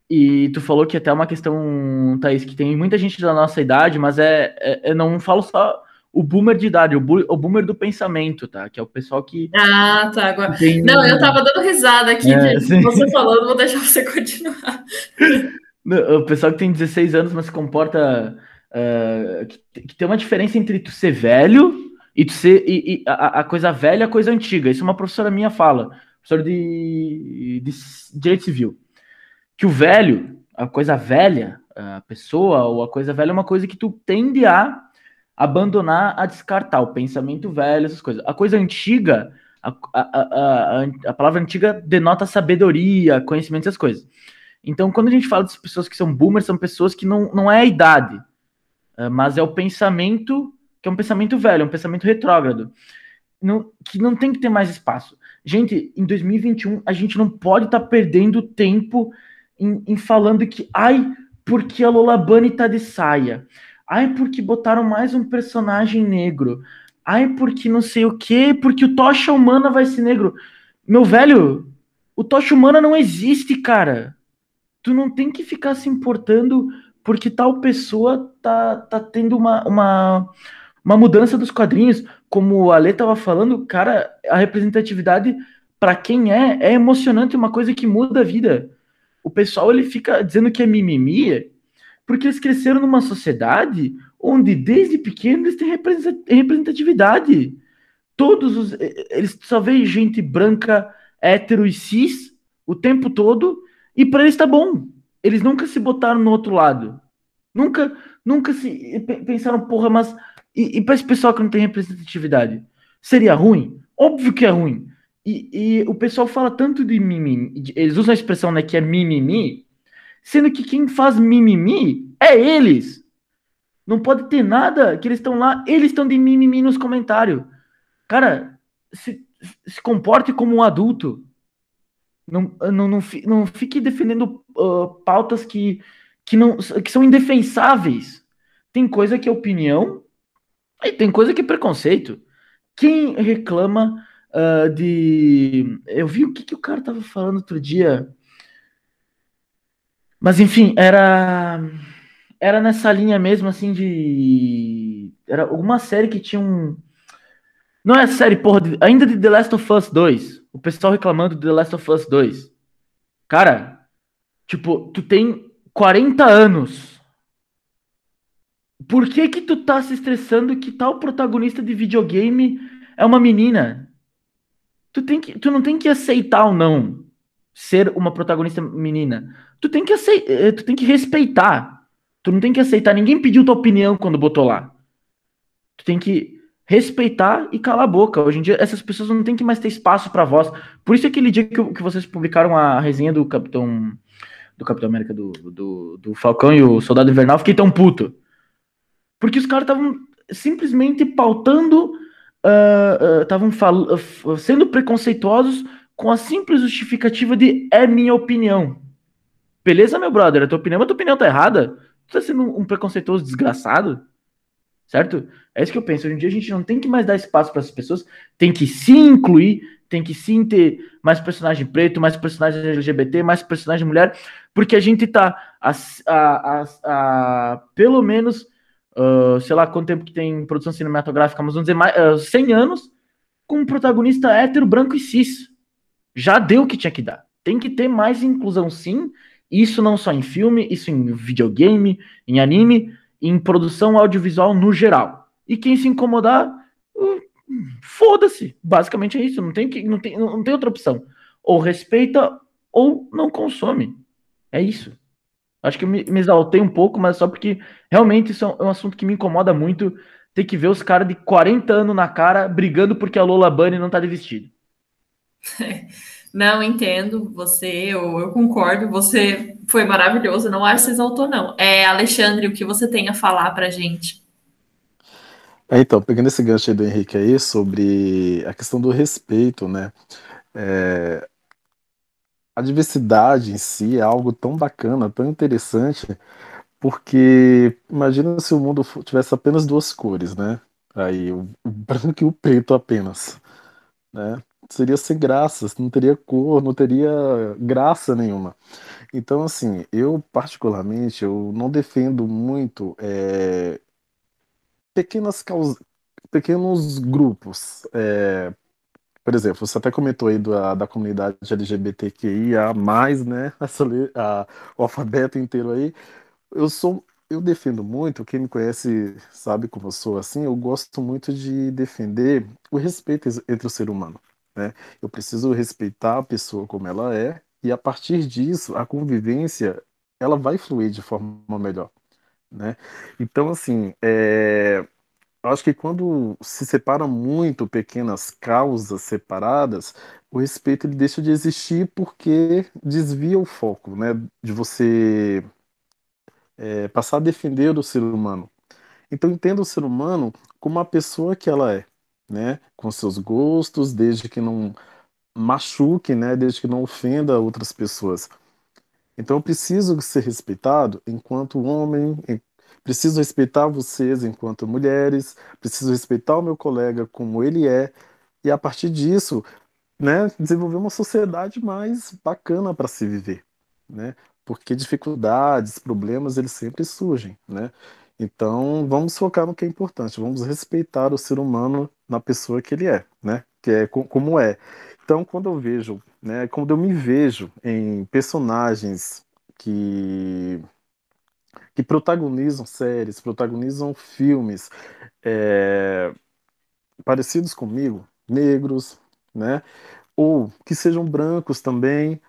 e tu falou que até é uma questão, Thaís, que tem muita gente da nossa idade, mas é, é eu não falo só o boomer de idade, o, bu, o, boomer do pensamento, tá? Que é o pessoal que. Ah, tá. Agora... Tem... Não, eu tava dando risada aqui é, de você falando, vou deixar você <laughs> continuar. O pessoal que tem 16 anos, mas se comporta. Uh, que, que, tem uma diferença entre tu ser velho e tu ser. E, e a, a, coisa velha e a coisa antiga. Isso uma professora minha fala, professora de, de direito civil que o velho, a coisa velha, a pessoa ou a coisa velha é uma coisa que tu tende a abandonar, a descartar, o pensamento velho, essas coisas. A coisa antiga, a, a, a, a, palavra antiga denota sabedoria, conhecimento, essas coisas. Então, quando a gente fala das pessoas que são boomers, são pessoas que não, não é a idade, é, mas é o pensamento, que é um pensamento velho, é um pensamento retrógrado, não, que não tem que ter mais espaço. Gente, em 2021, a gente não pode estar tá perdendo tempo em, em falando que, ai, porque a Lola Bunny tá de saia. Ai, porque botaram mais um personagem negro. Ai, porque não sei o quê, porque o Tocha Humana vai ser negro. Meu velho, o Tocha Humana não existe, cara. Tu não tem que ficar se importando porque tal pessoa tá, tá tendo uma, uma, uma mudança dos quadrinhos. Como a Lê tava falando, cara, a representatividade, para quem é, é emocionante, uma coisa que muda a vida o pessoal ele fica dizendo que é mimimi, porque eles cresceram numa sociedade onde desde pequeno eles têm representatividade. Todos os eles só veem gente branca, hétero e cis o tempo todo e para eles tá bom. Eles nunca se botaram no outro lado. Nunca, nunca se pensaram, porra, mas e, e para esse pessoal que não tem representatividade, seria ruim? Óbvio que é ruim. E, e, o pessoal fala tanto de mimimi, eles usam a expressão né, que é mimimi, sendo que quem faz mimimi é eles. Não pode ter nada que eles estão lá, eles estão de mimimi nos comentários. Cara, se, se comporte como um adulto. Não, não, não, não fique defendendo uh, pautas que, que não que são indefensáveis. Tem coisa que é opinião e tem coisa que é preconceito. Quem reclama uh, de. Eu vi o que, que o cara tava falando outro dia. Mas enfim, era. Era nessa linha mesmo, assim, de. Era alguma série que tinha um. Não é série, porra, ainda de The Last of Us 2. O pessoal reclamando de The Last of Us 2. Cara, tipo, tu tem 40 anos. Por que que tu tá se estressando que tal protagonista de videogame é uma menina? Tu, tem que, tu não tem que aceitar ou não ser uma protagonista menina. Tu tem que aceitar, eh, tu tem que respeitar. Tu não tem que aceitar. Ninguém pediu tua opinião quando botou lá. Tu tem que respeitar e calar a boca. Hoje em dia, essas pessoas não tem que mais ter espaço para voz. Por isso, aquele dia que, que vocês publicaram a resenha do Capitão do Capitão América do, do, do Falcão e o Soldado Invernal, fiquei tão puto. Porque os caras estavam simplesmente pautando, estavam uh, uh, sendo preconceituosos com a simples justificativa de é minha opinião. Beleza, meu brother? A tua opinião, mas a tua opinião tá errada. Tu tá sendo um preconceituoso desgraçado? Certo? É isso que eu penso. Hoje em dia a gente não tem que mais dar espaço para essas pessoas, tem que se incluir, tem que sim ter mais personagem preto, mais personagem LGBT, mais personagem mulher, porque a gente tá a, a, a, a pelo menos, uh, sei lá quanto tempo que tem produção cinematográfica, mas vamos dizer mais, uh, 100 anos com um protagonista hétero, branco e cis. Já deu o que tinha que dar. Tem que ter mais inclusão sim, isso não só em filme, isso em videogame, em anime, em produção audiovisual no geral. E quem se incomodar, uh, foda-se. Basicamente é isso. Não tem, que, não, tem, não tem outra opção. Ou respeita ou não consome. É isso. Acho que eu me, me exaltei um pouco, mas só porque realmente isso é um assunto que me incomoda muito. Ter que ver os caras de 40 anos na cara brigando porque a Lola Bunny não tá de vestido. <laughs> Não, entendo você, eu, eu concordo, você foi maravilhoso, não acho que você exaltou, não. É, Alexandre, o que você tem a falar pra gente? É, então, pegando esse gancho aí do Henrique aí sobre a questão do respeito, né? É, a diversidade em si é algo tão bacana, tão interessante, porque imagina se o mundo tivesse apenas duas cores, né? Aí o branco e o preto apenas, né? Seria sem graça, não teria cor, não teria graça nenhuma. Então, assim, eu particularmente, eu não defendo muito é, pequenas causas, pequenos grupos. É, por exemplo, você até comentou aí da, da comunidade LGBTQIA+, né, <laughs> essa, a, o alfabeto inteiro aí. Eu sou, eu defendo muito, quem me conhece sabe como eu sou assim, eu gosto muito de defender o respeito entre o ser humano, né? Eu preciso respeitar a pessoa como ela é, e a partir disso, a convivência, ela vai fluir de forma melhor, né? Então, assim, é, eu acho que quando se separam muito pequenas causas separadas, o respeito ele deixa de existir porque desvia o foco, né? De você é, passar a defender o ser humano. Então entenda o ser humano como uma pessoa que ela é, né? Com seus gostos, desde que não machuque, né? Desde que não ofenda outras pessoas. Então eu preciso ser respeitado enquanto homem, Preciso respeitar vocês enquanto mulheres, preciso respeitar o meu colega como ele é, e a partir disso, né, desenvolver uma sociedade mais bacana para se viver, né? Porque dificuldades, problemas, eles sempre surgem, né? Então, vamos focar no que é importante, vamos respeitar o ser humano na pessoa que ele é, né? Que é como é. Então, quando eu vejo, né, quando eu me vejo em personagens que que protagonizam séries, protagonizam filmes é, parecidos comigo, negros, né? Ou que sejam brancos também,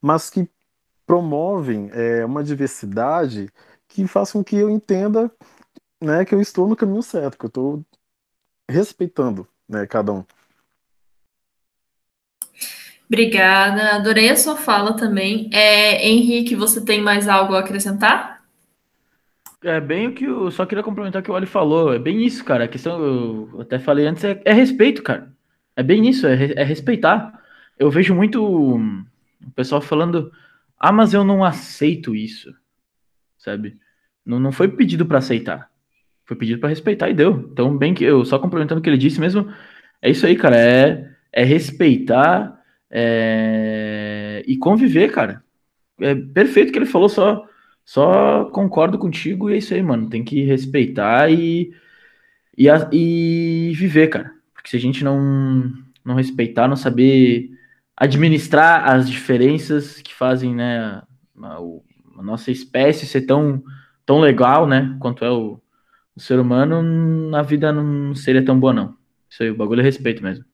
mas que promovem é, uma diversidade que faça com que eu entenda né, que eu estou no caminho certo, que eu estou respeitando né, cada um. Obrigada, adorei a sua fala também. É, Henrique, você tem mais algo a acrescentar? É bem o que eu só queria complementar o que o Ali falou. É bem isso, cara. A questão, eu até falei antes, é, é respeito, cara. É bem isso, é, é, respeitar. Eu vejo muito o pessoal falando, ah, mas eu não aceito isso. sabe? Não, não foi pedido para aceitar. Foi pedido para respeitar e deu. Então, bem que eu só complementando o que ele disse mesmo, é isso aí, cara. É, é respeitar é, e conviver, cara. É perfeito que ele falou, só, só concordo contigo e é isso aí, mano. Tem que respeitar e, e, e viver, cara. Porque se a gente não, não respeitar, não saber administrar as diferenças que fazem, né, a, a nossa espécie ser tão, tão legal, né, quanto é o, o ser humano, na vida não seria tão boa, não. Isso aí, o bagulho é respeito mesmo.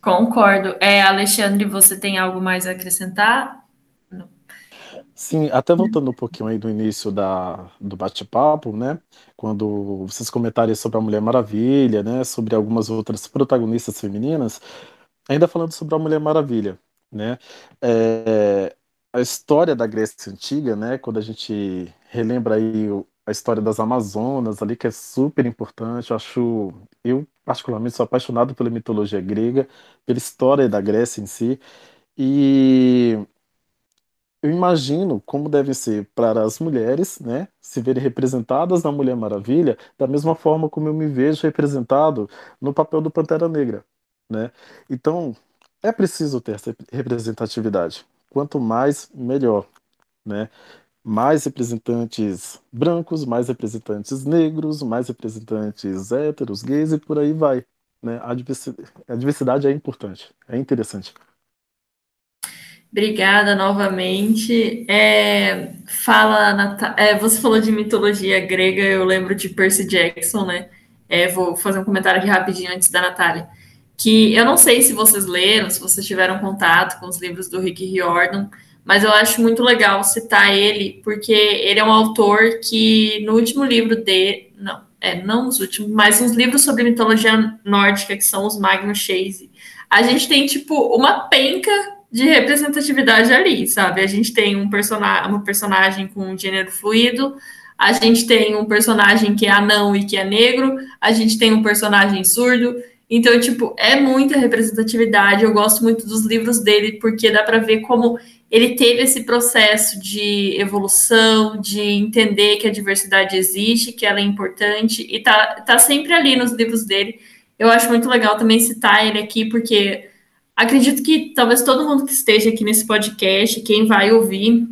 Concordo. É, Alexandre, você tem algo mais a acrescentar? Sim, até voltando um pouquinho aí do início da, do bate-papo, né? Quando vocês comentaram sobre a Mulher Maravilha, né? Sobre algumas outras protagonistas femininas, ainda falando sobre a Mulher Maravilha, né? É, a história da Grécia Antiga, né? Quando a gente relembra aí a história das Amazonas ali, que é super importante. Eu acho, eu particularmente sou apaixonado pela mitologia grega, pela história da Grécia em si, e eu imagino como deve ser para as mulheres, né, se verem representadas na Mulher Maravilha, da mesma forma como eu me vejo representado no papel do Pantera Negra, né? Então, é preciso ter essa representatividade. Quanto mais, melhor, né? mais representantes brancos, mais representantes negros, mais representantes héteros, gays e por aí vai. Né? A, diversidade, a diversidade é importante, é interessante. Obrigada novamente. É, fala, Nat... é, você falou de mitologia grega, eu lembro de Percy Jackson, né? É, vou fazer um comentário aqui rapidinho antes da Natália. Que eu não sei se vocês leram, se vocês tiveram contato com os livros do Rick Riordan, mas eu acho muito legal citar ele, porque ele é um autor que no último livro dele, não, é, não os últimos, mas uns livros sobre mitologia nórdica, que são os Magnus Chase, a gente tem, tipo, uma penca de representatividade ali, sabe? A gente tem um personagem, uma personagem com gênero fluido, a gente tem um personagem que é anão e que é negro, a gente tem um personagem surdo, então, tipo, é muita representatividade. Eu gosto muito dos livros dele, porque dá para ver como ele teve esse processo de evolução, de entender que a diversidade existe, que ela é importante, e tá, tá sempre ali nos livros dele. Eu acho muito legal também citar ele aqui, porque acredito que talvez todo mundo que esteja aqui nesse podcast, quem vai ouvir,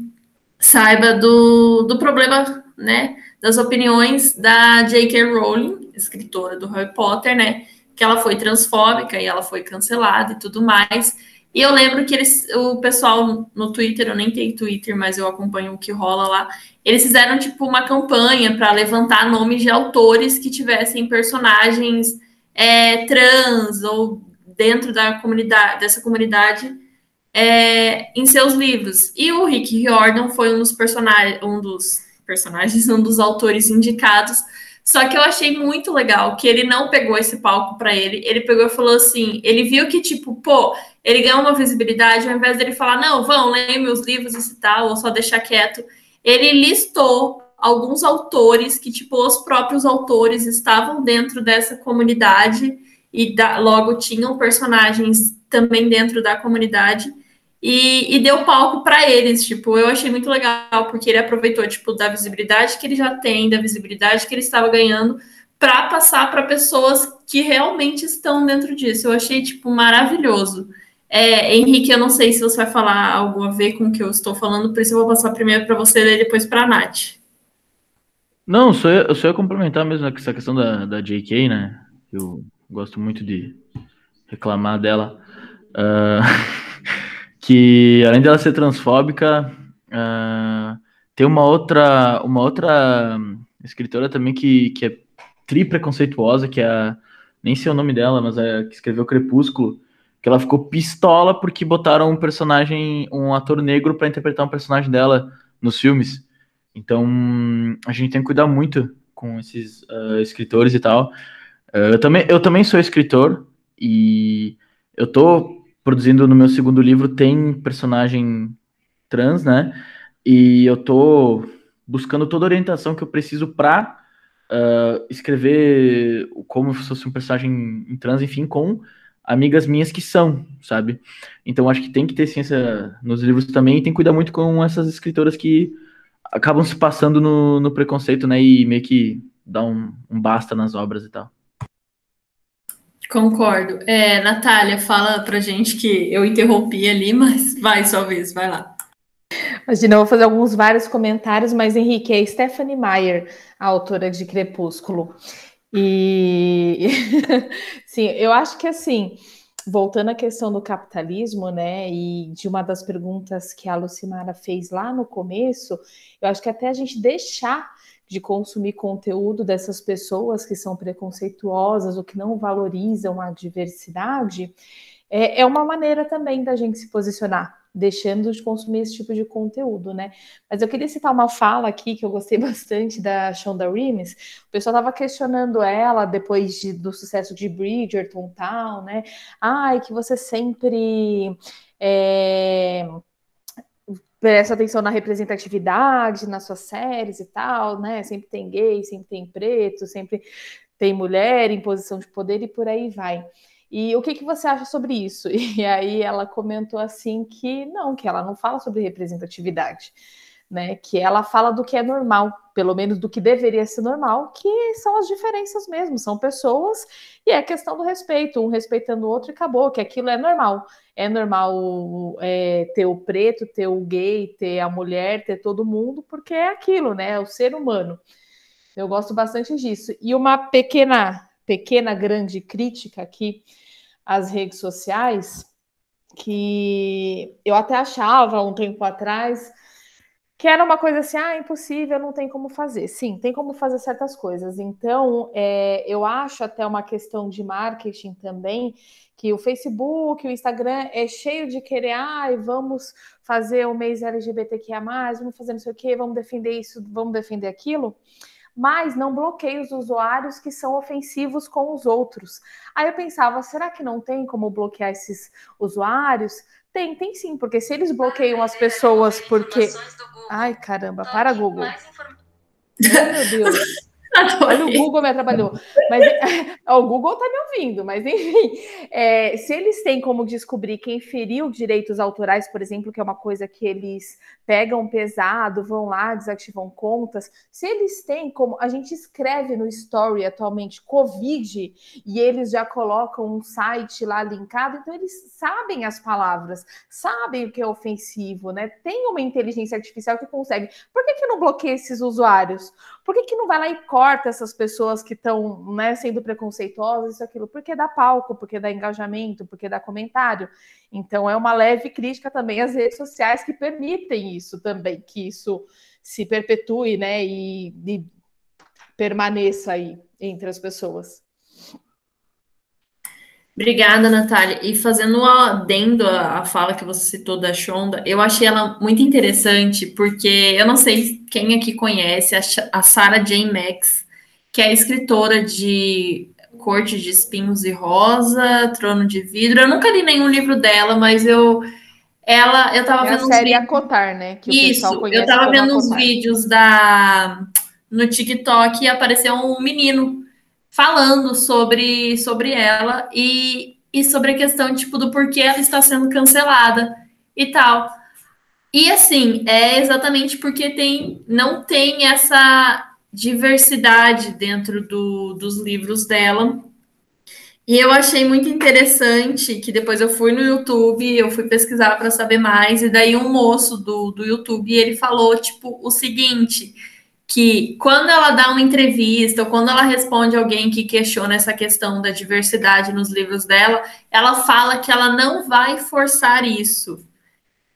saiba do, do problema, né, das opiniões da J.K. Rowling, escritora do Harry Potter, né, que ela foi transfóbica e ela foi cancelada e tudo mais. E eu lembro que eles, o pessoal no Twitter, eu nem tenho Twitter, mas eu acompanho o que rola lá. Eles fizeram tipo uma campanha para levantar nomes de autores que tivessem personagens é, trans ou dentro da comunidade dessa comunidade é, em seus livros. E o Rick Riordan foi um dos personagens, um dos personagens, <laughs> um dos autores indicados só que eu achei muito legal que ele não pegou esse palco para ele. Ele pegou e falou assim: ele viu que, tipo, pô, ele ganhou uma visibilidade, ao invés dele falar, não, vão, leiam meus livros e tal, ou só deixar quieto, ele listou alguns autores que, tipo, os próprios autores estavam dentro dessa comunidade e da, logo tinham personagens também dentro da comunidade e, e deu palco para eles. Tipo, eu achei muito legal, porque ele aproveitou, tipo, da visibilidade que ele já tem, da visibilidade que ele estava ganhando, para passar para pessoas que realmente estão dentro disso. Eu achei, tipo, maravilhoso. É, Henrique, eu não sei se você vai falar algo a ver com o que eu estou falando, por isso eu vou passar primeiro para você e depois para a Nath. Não, só eu, só ia complementar mesmo essa questão da, da JK, né? Eu gosto muito de reclamar dela. Uh... <laughs> que além dela ser transfóbica, uh, tem uma outra, uma outra escritora também que, que é tri preconceituosa, que é a, nem sei o nome dela, mas é que escreveu Crepúsculo, que ela ficou pistola porque botaram um personagem, um ator negro para interpretar um personagem dela nos filmes. Então a gente tem que cuidar muito com esses uh, escritores e tal. Uh, eu, também, eu também sou escritor e eu tô produzindo no meu segundo livro tem personagem trans, né? E eu tô buscando toda a orientação que eu preciso para uh, ah, escrever como se fosse um personagem em trans, enfim, com amigas minhas que são, sabe? Então acho que tem que ter ciência nos livros também e tem que cuidar muito com essas escritoras que acabam se passando no, no preconceito, né? E meio que dá um, um basta nas obras e tal. Concordo. É, Natália, fala pra gente que eu interrompi ali, mas vai sua vez, vai lá. Imagina, eu vou fazer alguns vários comentários, mas Henrique, é Stephanie Meyer, a autora de Crepúsculo. E <laughs> sim, eu acho que assim, voltando à questão do capitalismo, né, e de uma das perguntas que a Lucimara fez lá no começo, eu acho que até a gente deixar de consumir conteúdo dessas pessoas que são preconceituosas ou que não valorizam a diversidade, é, é uma maneira também da gente se posicionar deixando de consumir esse tipo de conteúdo, né? Mas eu queria citar uma fala aqui que eu gostei <laughs> bastante da Shonda Rhimes. O pessoal estava questionando ela depois de, do sucesso de Bridgerton tal, né? Ai, que você sempre é, presta atenção na representatividade nas suas séries e tal, né? Sempre tem gay, sempre tem preto, sempre tem mulher em posição de poder e por aí vai. E o que, que você acha sobre isso? <laughs> E aí ela comentou assim que não, que ela não fala sobre representatividade, né? Que ela fala do que é normal, pelo menos do que deveria ser normal, que são as diferenças mesmo, são pessoas e é questão do respeito, um respeitando o outro e acabou, que aquilo é normal. É normal é, ter o preto, ter o gay, ter a mulher, ter todo mundo, porque é aquilo, né? É o ser humano. Eu gosto bastante disso. E uma pequena, pequena, grande crítica aqui as redes sociais, que eu até achava um tempo atrás que era uma coisa assim, ah, impossível, não tem como fazer. Sim, tem como fazer certas coisas. Então, é, eu acho até uma questão de marketing também, que o Facebook, o Instagram é cheio de querer, ah, vamos fazer o mês LGBTQIA+, vamos fazer não sei o quê, vamos defender isso, vamos defender aquilo mas não bloqueia os usuários que são ofensivos com os outros. Aí eu pensava, será que não tem como bloquear esses usuários? Tem, tem sim, porque se eles bloqueiam as pessoas porque. Ai, caramba, para Google. Ai, meu Deus. <laughs> Olha, o Google me atrapalhou. Mas <laughs> o Google está me ouvindo, mas enfim. É, se eles têm como descobrir quem feriu direitos autorais, por exemplo, que é uma coisa que eles pegam pesado, vão lá, desativam contas. Se eles têm como. A gente escreve no Story atualmente Covid e eles já colocam um site lá linkado, então eles sabem as palavras, sabem o que é ofensivo, né? Tem uma inteligência artificial que consegue. Por que, que não bloqueia esses usuários? Por que, que não vai lá e corta essas pessoas que estão né, sendo preconceituosas, isso, aquilo? Porque dá palco, porque dá engajamento, porque dá comentário. Então, é uma leve crítica também às redes sociais que permitem isso também, que isso se perpetue né, e, e permaneça aí entre as pessoas. Obrigada, Natália. E fazendo um adendo à fala que você citou da Shonda, eu achei ela muito interessante, porque eu não sei quem aqui conhece a Sarah J. Max, que é escritora de Corte de Espinhos e Rosa, Trono de Vidro. Eu nunca li nenhum livro dela, mas eu ela eu tava é vendo a série Acotar, né? Isso, eu tava vendo uns vídeos da no TikTok e apareceu um menino falando sobre, sobre ela e, e sobre a questão tipo do porquê ela está sendo cancelada e tal. E assim, é exatamente porque tem não tem essa diversidade dentro do, dos livros dela. E eu achei muito interessante que depois eu fui no YouTube, eu fui pesquisar para saber mais, e daí um moço do, do YouTube ele falou tipo o seguinte: que quando ela dá uma entrevista ou quando ela responde alguém que questiona essa questão da diversidade nos livros dela, ela fala que ela não vai forçar isso.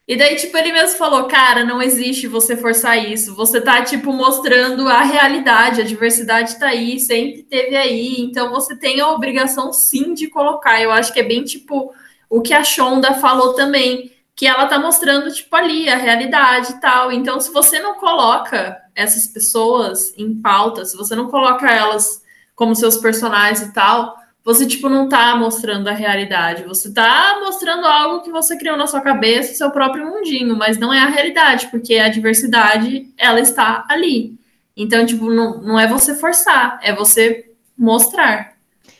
E daí, tipo, ele mesmo falou, cara, não existe você forçar isso. Você tá, tipo, mostrando a realidade, a diversidade tá aí, sempre teve aí. Então, você tem a obrigação, sim, de colocar. Eu acho que é bem, tipo, o que a Shonda falou também que ela tá mostrando, tipo, ali a realidade e tal. Então, se você não coloca essas pessoas em pauta, se você não coloca elas como seus personagens e tal, você, tipo, não tá mostrando a realidade. Você tá mostrando algo que você criou na sua cabeça, seu próprio mundinho, mas não é a realidade, porque a diversidade, ela está ali. Então, tipo, não, não é você forçar, é você mostrar.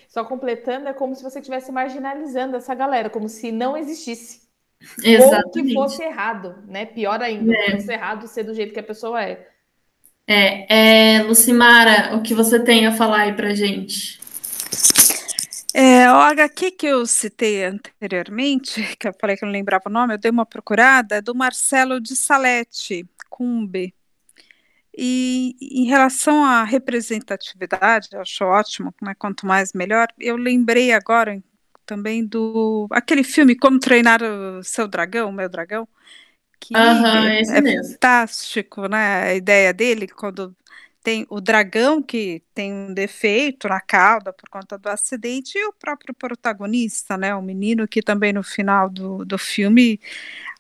Só completando, é como se você estivesse marginalizando essa galera, como se não existisse Exatamente. Ou que fosse errado, né? Pior ainda, é. fosse errado ser do jeito que a pessoa é. É, é, Lucimara, o que você tem a falar aí pra gente? É, o HQ que eu citei anteriormente, que eu falei que não lembrava o nome, eu dei uma procurada, é do Marcelo de Salete, com B. E em relação à representatividade, eu acho ótimo, né, quanto mais melhor. Eu lembrei agora também do aquele filme Como Treinar o Seu Dragão, Meu Dragão, que uhum, é, é fantástico, né? A ideia dele quando tem o dragão que tem um defeito na cauda por conta do acidente e o próprio protagonista, né, o menino que também no final do, do filme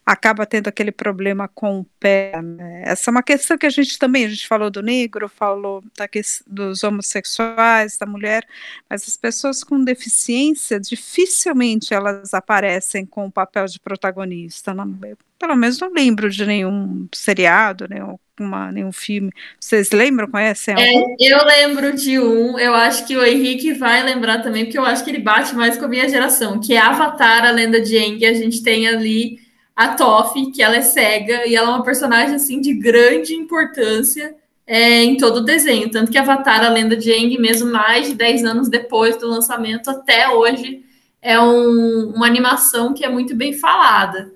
acaba tendo aquele problema com o pé. Né? Essa é uma questão que a gente também, a gente falou do negro, falou da dos homossexuais, da mulher, mas as pessoas com deficiência dificilmente elas aparecem com o papel de protagonista. Não, pelo menos não lembro de nenhum seriado, né, uma, nenhum filme. Vocês lembram, conhecem é, eu lembro de um, eu acho que o Henrique vai lembrar também, porque eu acho que ele bate mais com a minha geração, que é Avatar, a lenda de Aang, a gente tem ali a Toph, que ela é cega, e ela é uma personagem, assim, de grande importância é, em todo o desenho, tanto que Avatar, a lenda de Aang, mesmo mais de 10 anos depois do lançamento, até hoje, é um, uma animação que é muito bem falada.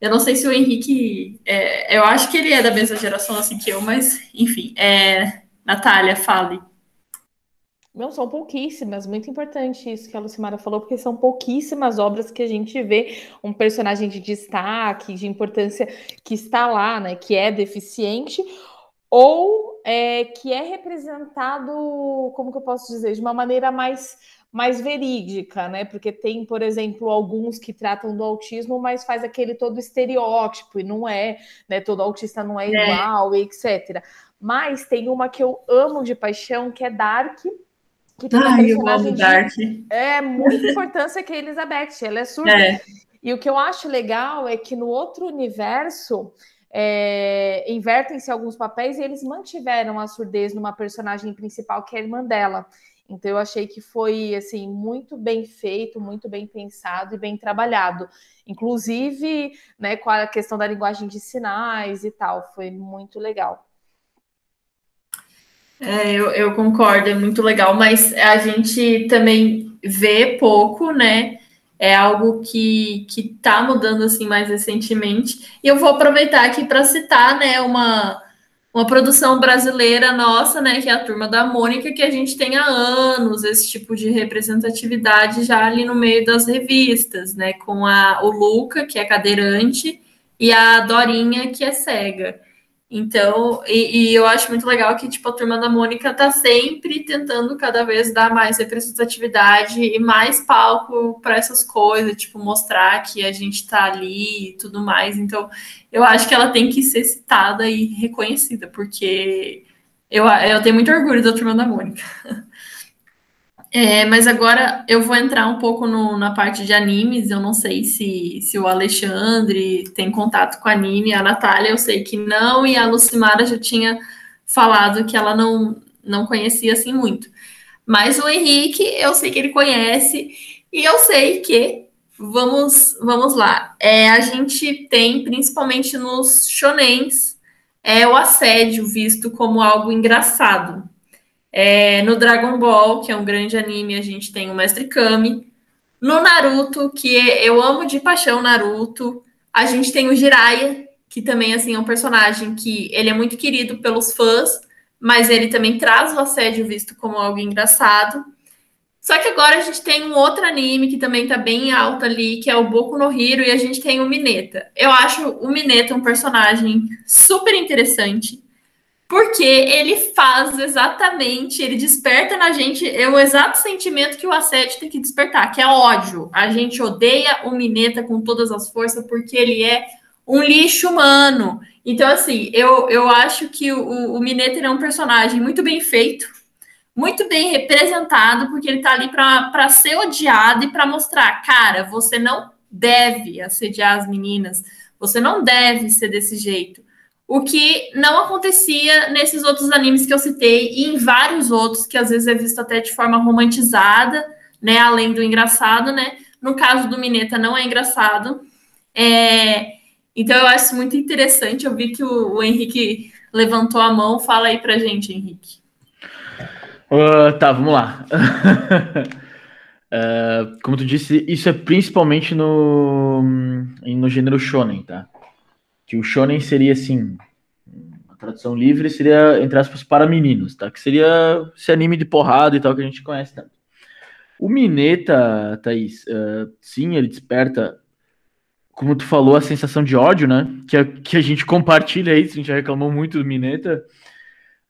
Eu não sei se o Henrique. É, eu acho que ele é da mesma geração assim que eu, mas enfim. É, Natália, fale. Não, são pouquíssimas, muito importante isso que a Lucimara falou, porque são pouquíssimas obras que a gente vê um personagem de destaque, de importância que está lá, né? Que é deficiente, ou é, que é representado, como que eu posso dizer, de uma maneira mais mais verídica, né? Porque tem, por exemplo, alguns que tratam do autismo, mas faz aquele todo estereótipo e não é, né? Todo autista não é, é. igual, etc. Mas tem uma que eu amo de paixão, que é Dark, que tem Ai, personagem de Dark. é muita importância que a Elizabeth, ela é surda. É. E o que eu acho legal é que no outro universo é, invertem-se alguns papéis e eles mantiveram a surdez numa personagem principal que é a irmã dela. Então eu achei que foi assim muito bem feito, muito bem pensado e bem trabalhado. Inclusive, né, com a questão da linguagem de sinais e tal, foi muito legal. É, eu, eu concordo, é muito legal, mas a gente também vê pouco, né? É algo que, que tá mudando assim mais recentemente. E eu vou aproveitar aqui para citar, né, uma uma produção brasileira nossa, né, que é a Turma da Mônica, que a gente tem há anos esse tipo de representatividade já ali no meio das revistas, né, com a, o Luca, que é cadeirante, e a Dorinha, que é cega. Então, e, e, eu acho muito legal que, tipo, a Turma da Mônica tá sempre tentando cada vez dar mais representatividade e mais palco para essas coisas, tipo, mostrar que a gente tá ali e tudo mais. Então, eu acho que ela tem que ser citada e reconhecida, porque eu, eu tenho muito orgulho da Turma da Mônica. <laughs> É, mas agora eu vou entrar um pouco no, na parte de animes. Eu não sei se, se o Alexandre tem contato com anime, a Natália eu sei que não, e a Lucimara já tinha falado que ela não, não conhecia assim muito. Mas o Henrique, eu sei que ele conhece, e eu sei que vamos, vamos lá. É, a gente tem, principalmente nos shonens, é o assédio visto como algo engraçado. É, no Dragon Ball, que é um grande anime, a gente tem o Mestre Kami. No Naruto, que eu amo de paixão Naruto, a gente tem o Jiraiya, que também assim é um personagem que ele é muito querido pelos fãs, mas ele também traz o assédio visto como algo engraçado. Só que agora a gente tem um outro anime que também tá bem alto ali, que é o Boku no Hero, e a gente tem o Mineta. Eu acho o Mineta um personagem super interessante porque ele faz exatamente, ele desperta na gente é o exato sentimento que o assédio tem que despertar, que é ódio. A gente odeia o Mineta com todas as forças porque ele é um lixo humano. Então, assim, eu, eu acho que o, o Mineta é um personagem muito bem feito, muito bem representado, porque ele tá ali para ser odiado e para mostrar, cara, você não deve assediar as meninas, você não deve ser desse jeito o que não acontecia nesses outros animes que eu citei e em vários outros que às vezes é visto até de forma romantizada, né, além do engraçado, né? No caso do Mineta não é engraçado. É, então eu acho muito interessante. Eu vi que o, Henrique levantou a mão. Fala aí pra gente, Henrique. Uh, tá, vamos lá. uh, <laughs> como tu disse, isso é principalmente no, no gênero shonen, tá? Que o shonen seria assim, a tradução livre seria, entre aspas, para meninos, tá? Que seria esse anime de porrada e tal que a gente conhece tanto. O Mineta, Thaís, uh, sim, ele desperta, como tu falou, a sensação de ódio, né? Que a, que a gente compartilha isso, a gente já reclamou muito do Mineta.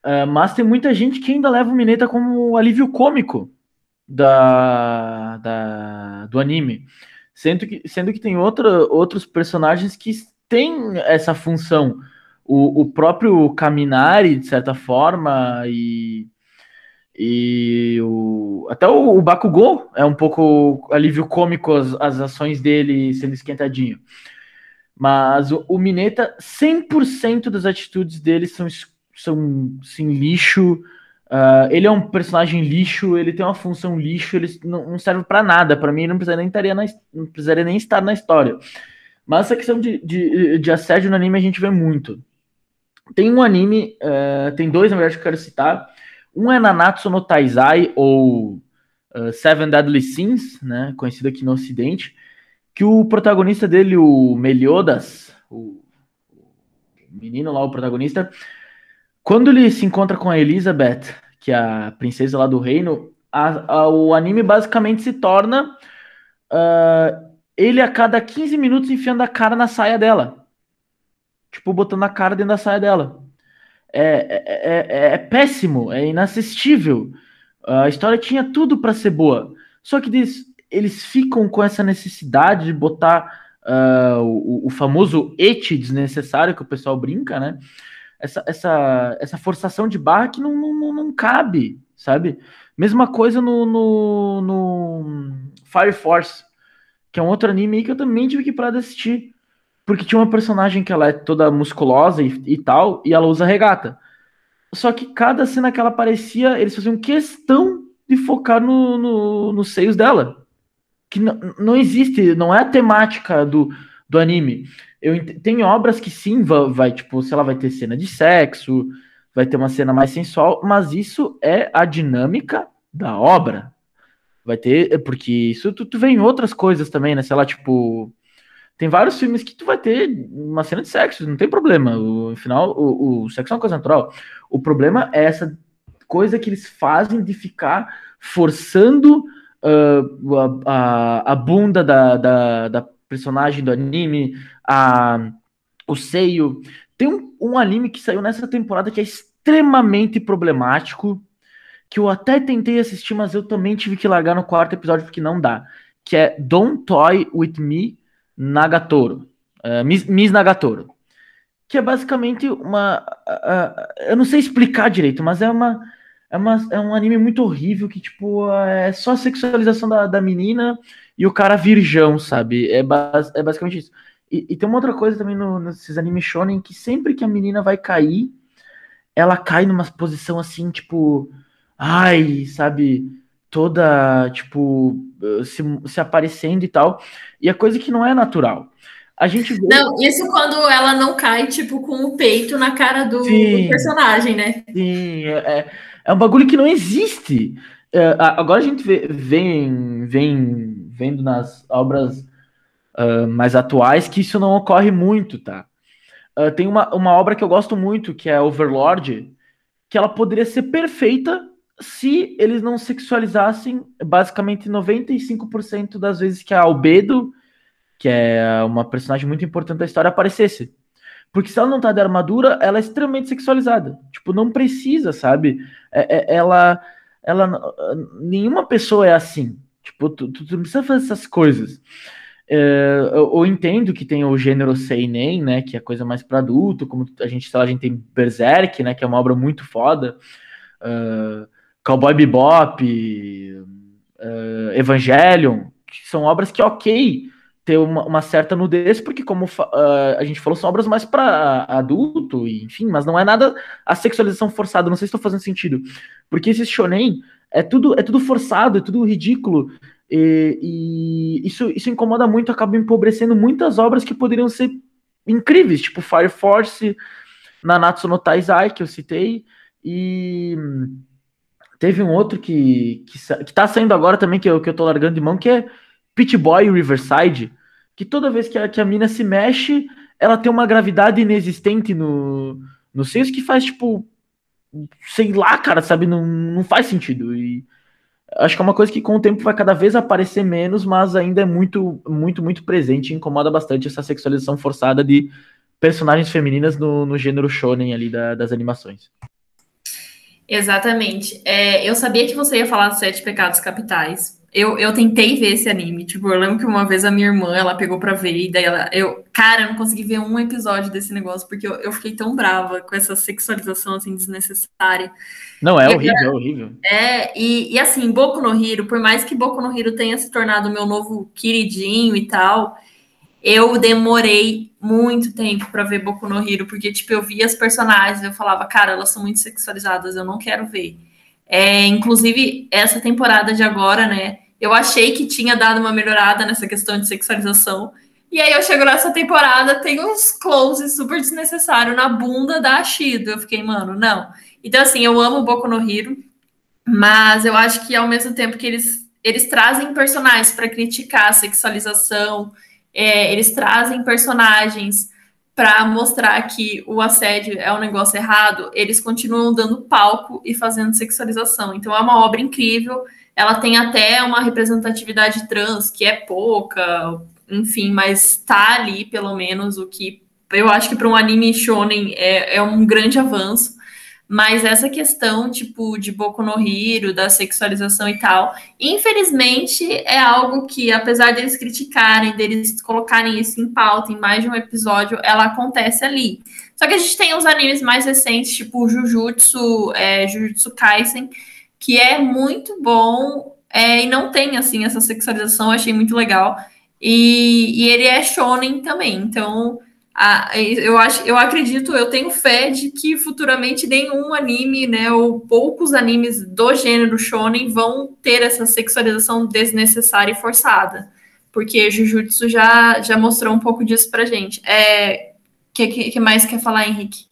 Uh, mas tem muita gente que ainda leva o Mineta como alívio cômico da, da, do anime. Sendo que, sendo que tem outra, outros personagens que têm essa função. O, o próprio Kaminari, de certa forma, e e o, até o, o Bakugou é um pouco alívio cômico as, as ações dele sendo esquentadinho. Mas o, o Mineta, 100% das atitudes dele são, são sim, lixo. Uh, ele é um personagem lixo, ele tem uma função lixo, ele não, não serve para nada. Para mim, ele não precisaria nem, estaria na, não precisaria nem estar na história. Mas essa questão de, de, de assédio no anime a gente vê muito. Tem um anime, uh, tem dois, na verdade, que eu quero citar um é Nanatsu no Taizai, ou uh, Seven Deadly Sins, né, conhecido aqui no ocidente, que o protagonista dele, o Meliodas, o, menino lá, o protagonista, quando ele se encontra com a Elizabeth, que é a princesa lá do reino, a, a, o anime basicamente se torna uh, ele a cada 15 minutos enfiando a cara na saia dela. Tipo, botando a cara dentro da saia dela. É, é, é, é, péssimo, é inassistível. A história tinha tudo para ser boa. Só que eles, eles ficam com essa necessidade de botar uh, o, o, famoso et desnecessário que o pessoal brinca, né? Essa, essa, essa forçação de barra que não, não, não cabe, sabe? Mesma coisa no, no, no Fire Force, que é um outro anime que eu também tive que parar de assistir porque tinha uma personagem que ela é toda musculosa e, e tal, e ela usa regata. Só que cada cena que ela aparecia, eles faziam questão de focar no, no, nos seios dela. Que não, não existe, não é a temática do, do anime. Eu, tem obras que sim, vai, vai, tipo, se ela vai ter cena de sexo, vai ter uma cena mais sensual, mas isso é a dinâmica da obra. Vai ter, porque isso tu, tu vê em outras coisas também, né? Sei lá, tipo, tem vários filmes que tu vai ter uma cena de sexo, não tem problema. O final, o, o sexo é uma coisa natural. O problema é essa coisa que eles fazem de ficar forçando uh, a, a, a, bunda da, da, da, personagem do anime, a, o seio. Tem um, um anime que saiu nessa temporada que é extremamente problemático, que eu até tentei assistir, mas eu também tive que largar no quarto episódio porque não dá. Que é Don't Toy With Me Nagatoro, uh, Miss, Miss Nagatoro, que é basicamente uma, uh, eu não sei explicar direito, mas é uma, é uma é um anime muito horrível que tipo é só a sexualização da, da menina e o cara virgão, sabe? É, bas, é basicamente isso. E, e, tem uma outra coisa também no, nesses animes shonen que sempre que a menina vai cair, ela cai numa posição assim, tipo, ai, sabe? toda, tipo, se, se aparecendo e tal. E a coisa que não é natural. A gente vê... Não, isso quando ela não cai, tipo, com o peito na cara do, do personagem, né? Sim, é, é, é um bagulho que não existe. É, agora a gente vê, vem, vem vendo nas obras uh, mais atuais que isso não ocorre muito, tá? Uh, tem uma, uma obra que eu gosto muito, que é Overlord, que ela poderia ser perfeita se eles não sexualizassem basicamente 95% das vezes que a Albedo, que é uma personagem muito importante da história, aparecesse. Porque se ela não tá de armadura, ela é extremamente sexualizada. Tipo, não precisa, sabe? É, é, ela, ela. Nenhuma pessoa é assim. Tipo, tu, tu, tu não precisa fazer essas coisas. É, eu, eu, entendo que tem o gênero seinen, né? Que é coisa mais para adulto, como a gente, a gente tem Berserk, né? Que é uma obra muito foda. Uh, Cowboy Bebop, uh, Evangelion, que são obras que, ok, ter uma, uma, certa nudez, porque, como uh, a gente falou, são obras mais para adulto, enfim, mas não é nada a sexualização forçada. Não sei se estou fazendo sentido. Porque esse shonen é tudo, é tudo forçado, é tudo ridículo. E, e isso, isso incomoda muito, acaba empobrecendo muitas obras que poderiam ser incríveis, tipo Fire Force, Nanatsu no Taizai, que eu citei, e teve um outro que, que, que tá saindo agora também, que eu, que eu tô largando de mão, que é Pit Boy Riverside, que toda vez que a, que a mina se mexe, ela tem uma gravidade inexistente no, no seios que faz, tipo, sei lá, cara, sabe? Não, não faz sentido. E acho que é uma coisa que com o tempo vai cada vez aparecer menos, mas ainda é muito, muito, muito presente e incomoda bastante essa sexualização forçada de personagens femininas no, no gênero shonen ali da, das animações. Exatamente. É, eu sabia que você ia falar dos Sete Pecados Capitais, eu, eu tentei ver esse anime. Tipo, eu lembro que uma vez a minha irmã, ela pegou pra ver, e daí ela. Eu, cara, eu não consegui ver um episódio desse negócio, porque eu, eu fiquei tão brava com essa sexualização, assim, desnecessária. Não, é e horrível, é horrível. É, e, e assim, Boku no Hiro, por mais que Boku no Hiro tenha se tornado meu novo queridinho e tal, eu demorei muito tempo para ver Boku no Hiro, porque, tipo, eu via as personagens, eu falava, cara, elas são muito sexualizadas, eu não quero ver. É, inclusive, essa temporada de agora, né? Eu achei que tinha dado uma melhorada nessa questão de sexualização. E aí eu chego nessa temporada, tem uns closes super desnecessários na bunda da Ashido. Eu fiquei, mano, não. Então, assim, eu amo Boku no Hiro, mas eu acho que ao mesmo tempo que eles, eles trazem personagens para criticar a sexualização, é, eles trazem personagens para mostrar que o assédio é um negócio errado, eles continuam dando palco e fazendo sexualização. Então é uma obra incrível. Ela tem até uma representatividade trans, que é pouca, enfim, mas tá ali pelo menos o que eu acho que para um anime shonen é, é um grande avanço. Mas essa questão, tipo, de Boku no Hiro, da sexualização e tal, infelizmente é algo que, apesar deles criticarem, deles colocarem isso em pauta em mais de um episódio, ela acontece ali. Só que a gente tem os animes mais recentes, tipo Jujutsu, é, Jujutsu Kaisen, que é muito bom é, e não tem, assim, essa sexualização, achei muito legal. E, e ele é shonen também, então eu acho, eu acredito, eu tenho fé de que futuramente nenhum anime, né, ou poucos animes do gênero shonen vão ter essa sexualização desnecessária e forçada, porque Jujutsu já já mostrou um pouco disso pra gente. É, que, que, que mais quer falar, Henrique?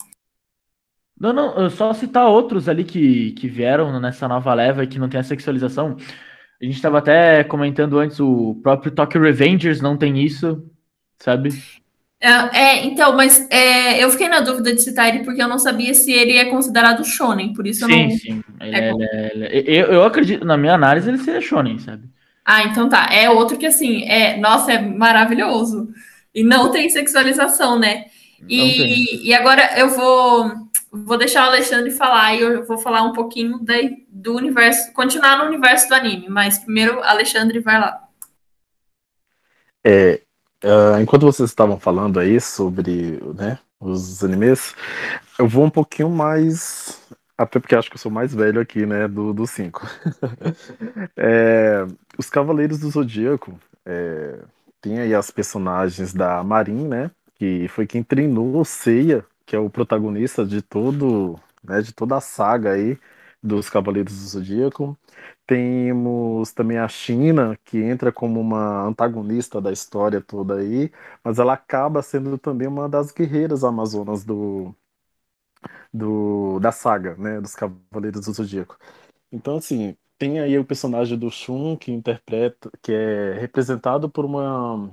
Não, não, só citar outros ali que, que vieram nessa nova leva que não tem a sexualização. A gente estava até comentando antes, o próprio Tokyo Revengers não tem isso, sabe? É, é, então, mas é, eu fiquei na dúvida de citar ele porque eu não sabia se ele é considerado shonen, por isso sim, eu não. Sim, sim. É, é eu, eu acredito, na minha análise, ele seria shonen, sabe? Ah, então tá. É outro que assim, é, nossa, é maravilhoso. E não tem sexualização, né? E, e agora eu vou, vou deixar o Alexandre falar e eu vou falar um pouquinho do universo, continuar no universo do anime, mas primeiro, Alexandre, vai lá. É, Uh, enquanto vocês estavam falando aí sobre né, os animes, eu vou um pouquinho mais. Até porque acho que eu sou mais velho aqui, né? Do, do cinco. <laughs> é, os Cavaleiros do Zodíaco é, tem aí as personagens da Marin, né? Que foi quem treinou o Seiya, que é o protagonista de todo, né, de toda a saga aí dos Cavaleiros do Zodíaco. Temos também a China, que entra como uma antagonista da história toda aí, mas ela acaba sendo também uma das guerreiras amazonas do, do da saga, né, dos Cavaleiros do Zodíaco. Então, assim, tem aí o personagem do Shun, que interpreta, que é representado por uma...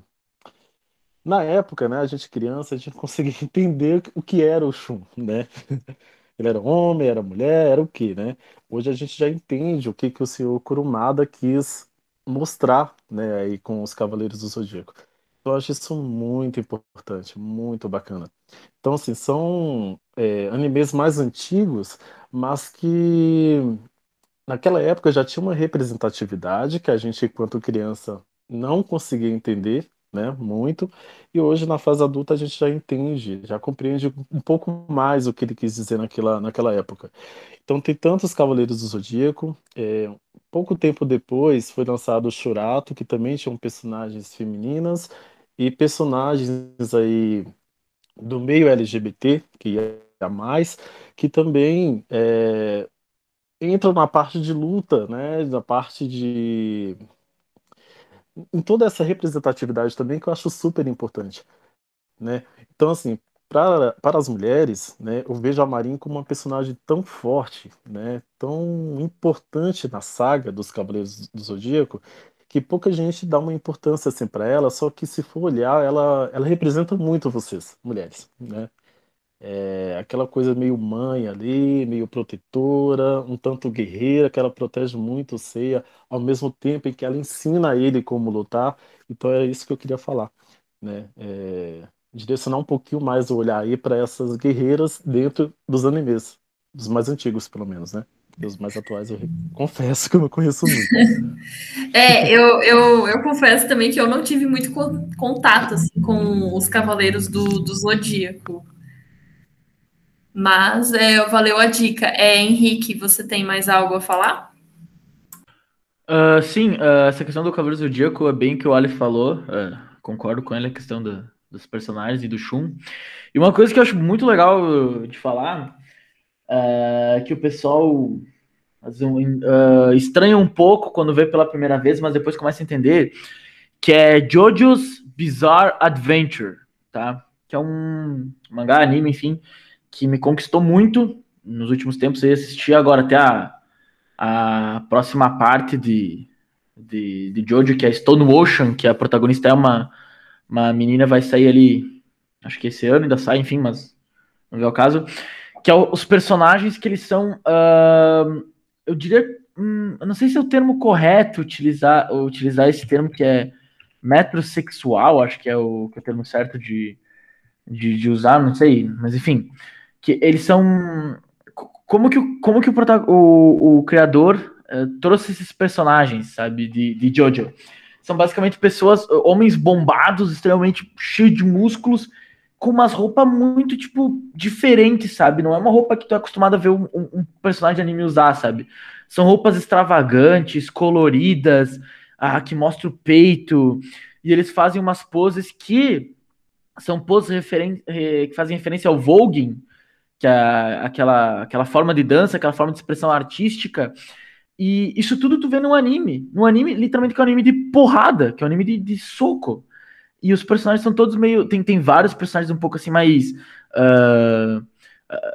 Na época, né, a gente criança, a gente conseguia <laughs> entender o que era o Shun, né? <laughs> Ele era homem, era mulher, era o quê, né? Hoje a gente já entende o que, que o senhor Kurumada quis mostrar, né, aí com os Cavaleiros do Zodíaco. Eu acho isso muito importante, muito bacana. Então, assim, são é, animes mais antigos, mas que naquela época já tinha uma representatividade que a gente, enquanto criança, não conseguia entender, né? Muito. E hoje, na fase adulta, a gente já entende, já compreende um pouco mais o que ele quis dizer naquela, naquela época. Então, tem tantos Cavaleiros do Zodíaco. É, pouco tempo depois foi lançado o Shurato, que também tinham personagens femininas e personagens aí do meio LGBT, que ia mais, que também é, entram na parte de luta, né? Na parte de em toda essa representatividade também que eu acho super importante, né? Então, assim, para, para as mulheres, né, eu vejo a Marin como uma personagem tão forte, né, tão importante na saga dos Cavaleiros do Zodíaco, que pouca gente dá uma importância assim para ela, só que se for olhar, ela, ela representa muito vocês, mulheres, né? É aquela coisa meio mãe ali, meio protetora, um tanto guerreira, que ela protege muito o Seiya, ao mesmo tempo em que ela ensina ele como lutar. Então é isso que eu queria falar, né? É, direcionar um pouquinho mais o olhar aí para essas guerreiras dentro dos animes, dos mais antigos, pelo menos, né? E os mais atuais eu confesso que eu não conheço muito. <laughs> É, eu, eu, eu confesso também que eu não tive muito contato assim, com os Cavaleiros do, do Zodíaco. Mas é, valeu a dica. É, Henrique, você tem mais algo a falar? Uh, sim, uh, essa questão do Cavaleiro Zodíaco é bem que o Ali falou. Uh, concordo com ele, a questão do, dos personagens e do Shun. E uma coisa que eu acho muito legal de falar é que o pessoal estranha um pouco quando vê pela primeira vez, mas depois começa a entender que é Jojo's Bizarre Adventure, tá? Que é um mangá, anime, enfim, que me conquistou muito nos últimos tempos. Eu assisti agora até a, a próxima parte de, de, de Jojo, que é Stone Ocean, que a protagonista é uma, uma menina, vai sair ali, acho que esse ano ainda sai, enfim, mas não é o caso. Que é os personagens que eles são, uh, eu diria, hum, eu não sei se é o termo correto utilizar, utilizar esse termo que é metrosexual, acho que é o, que é o termo certo de, de, de usar, não sei, mas enfim que eles são como que, como que o, o, o criador uh, trouxe esses personagens, sabe, de, de Jojo. São basicamente pessoas, homens bombados, extremamente cheios de músculos, com umas roupas muito, tipo, diferentes, sabe? Não é uma roupa que tu é acostumado a ver um, um personagem de anime usar, sabe? São roupas extravagantes, coloridas, ah, que mostra o peito, e eles fazem umas poses que são poses referen que fazem referência ao voguing, que é aquela, aquela forma de dança, aquela forma de expressão artística. E isso tudo tu vê num anime. Num anime, literalmente, que é um anime de porrada, que é um anime de, de soco. E os personagens são todos meio. Tem, tem vários personagens um pouco assim mais. Uh,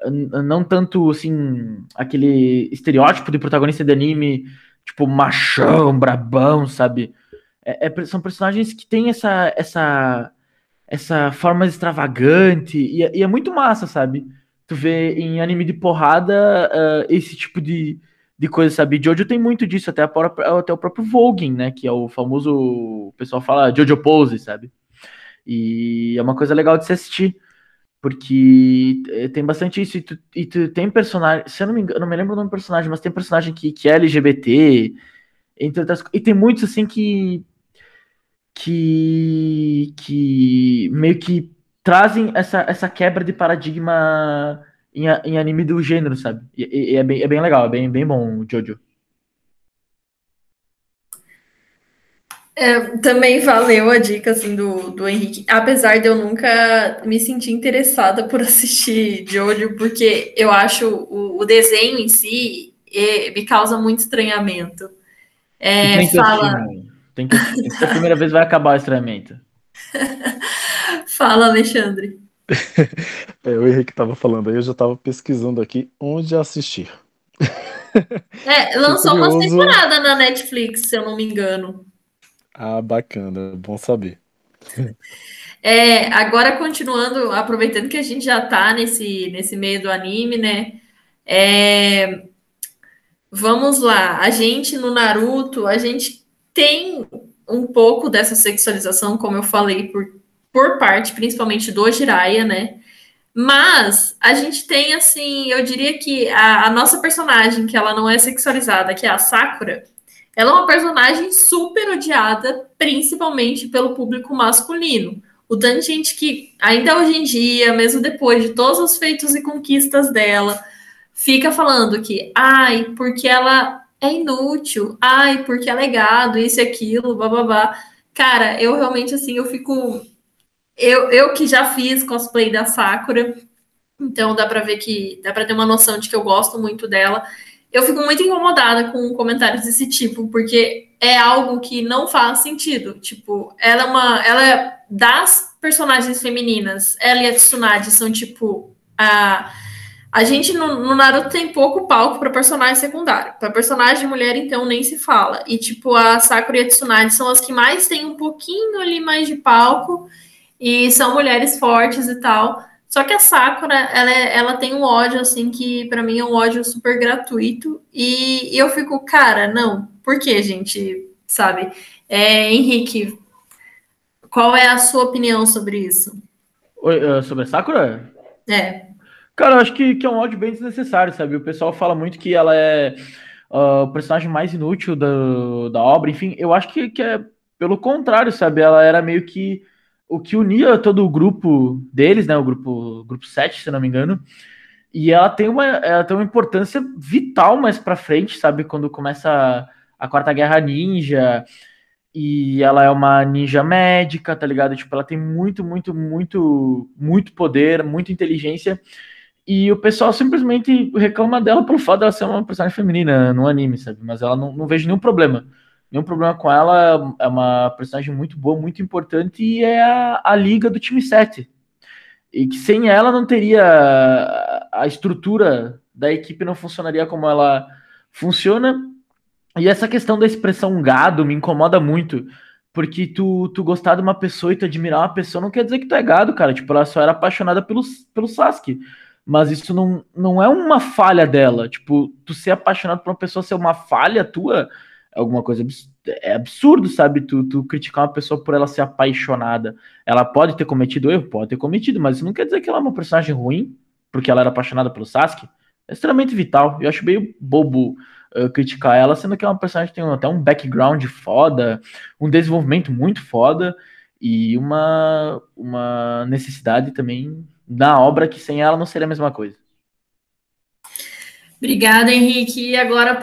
uh, não tanto assim. aquele estereótipo de protagonista de anime, tipo, machão, brabão, sabe? É, é, são personagens que têm essa. essa essa forma extravagante e, é, e é muito massa, sabe? Tu vê em anime de porrada uh, esse tipo de, de coisa, sabe? Jojo tem muito disso, até, própria, até o próprio Voguing, né? Que é o famoso, o pessoal fala Jojo Pose, sabe? E é uma coisa legal de se assistir, porque eh, tem bastante isso, e tu, e tu tem personagem, se eu não me engano, não me lembro o nome do personagem, mas tem personagem que, que é LGBT, entre outras e tem muitos assim que que que meio que trazem essa, essa quebra de paradigma em, em anime do gênero, sabe? E, e, é, bem, é bem legal, é bem, bem bom o Jojo. É, também valeu a dica assim, do, do Henrique, apesar de eu nunca me sentir interessada por assistir Jojo, porque eu acho o, o desenho em si e, me causa muito estranhamento. É, tem que fala... assistir, tem que a primeira vez vai acabar o estranhamento. <laughs> Fala, Alexandre. <laughs> é, o Henrique estava falando aí, eu já estava pesquisando aqui onde assistir. É, <laughs> lançou uma temporada na Netflix, se eu não me engano. Ah, bacana, bom saber. É, agora continuando, aproveitando que a gente já está nesse, nesse meio do anime, né? É, vamos lá, a gente no Naruto, a gente tem um pouco dessa sexualização, como eu falei, por por parte principalmente do Jiraiya, né? Mas a gente tem, assim, eu diria que a, a, nossa personagem, que ela não é sexualizada, que é a Sakura, ela é uma personagem super odiada, principalmente pelo público masculino. O tanto de gente que, ainda hoje em dia, mesmo depois de todos os feitos e conquistas dela, fica falando que, ai, porque ela é inútil, ai, porque é legado, isso e aquilo, bababá. Cara, eu realmente, assim, eu fico. Eu, eu que já fiz cosplay da Sakura, então dá pra ver que. dá pra ter uma noção de que eu gosto muito dela. Eu fico muito incomodada com comentários desse tipo, porque é algo que não faz sentido. Tipo, ela é uma. Ela é das personagens femininas, ela e a Tsunade são, tipo, a a gente no, no Naruto tem pouco palco para personagem secundário. Para personagem mulher, então, nem se fala. E, tipo, a Sakura e a Tsunade são as que mais têm um pouquinho ali mais de palco. E são mulheres fortes e tal. Só que a Sakura, ela, é, ela tem um ódio, assim, que para mim é um ódio super gratuito. E, e, eu fico, cara, não. Por que, gente? Sabe? É, Henrique, qual é a sua opinião sobre isso? Uh, sobre a Sakura? É. Cara, eu acho que, que é um ódio bem desnecessário, sabe? O pessoal fala muito que ela é uh, o personagem mais inútil da, da obra, enfim, eu acho que, que é pelo contrário, sabe? Ela era meio que o que unia todo o grupo deles, né? O grupo, grupo 7, se não me engano. E ela tem uma, ela tem uma importância vital mais pra frente, sabe? Quando começa a, a Quarta Guerra Ninja, e ela é uma ninja médica, tá ligado? Tipo, ela tem muito, muito, muito, muito poder, muita inteligência. E o pessoal simplesmente reclama dela pelo fato dela ser uma personagem feminina no anime, sabe? Mas ela não, não vejo nenhum problema. Nenhum problema com ela. É uma personagem muito boa, muito importante e é a, a liga do time 7. E que sem ela não teria. A estrutura da equipe não funcionaria como ela funciona. E essa questão da expressão gado me incomoda muito. Porque tu, tu gostar de uma pessoa e tu admirar uma pessoa não quer dizer que tu é gado, cara. Tipo, ela só era apaixonada pelo, pelo Sasuke mas isso não, não é uma falha dela. Tipo, tu ser apaixonado por uma pessoa ser uma falha tua alguma coisa é absurdo, sabe? Tu, tu criticar uma pessoa por ela ser apaixonada. Ela pode ter cometido erro, pode ter cometido, mas isso não quer dizer que ela é uma personagem ruim, porque ela era apaixonada pelo Sasuke. É extremamente vital. Eu acho meio bobo uh, criticar ela, sendo que é uma personagem que tem até um background foda, um desenvolvimento muito foda e uma, uma necessidade também na obra que sem ela não seria a mesma coisa. Obrigada, Henrique. E agora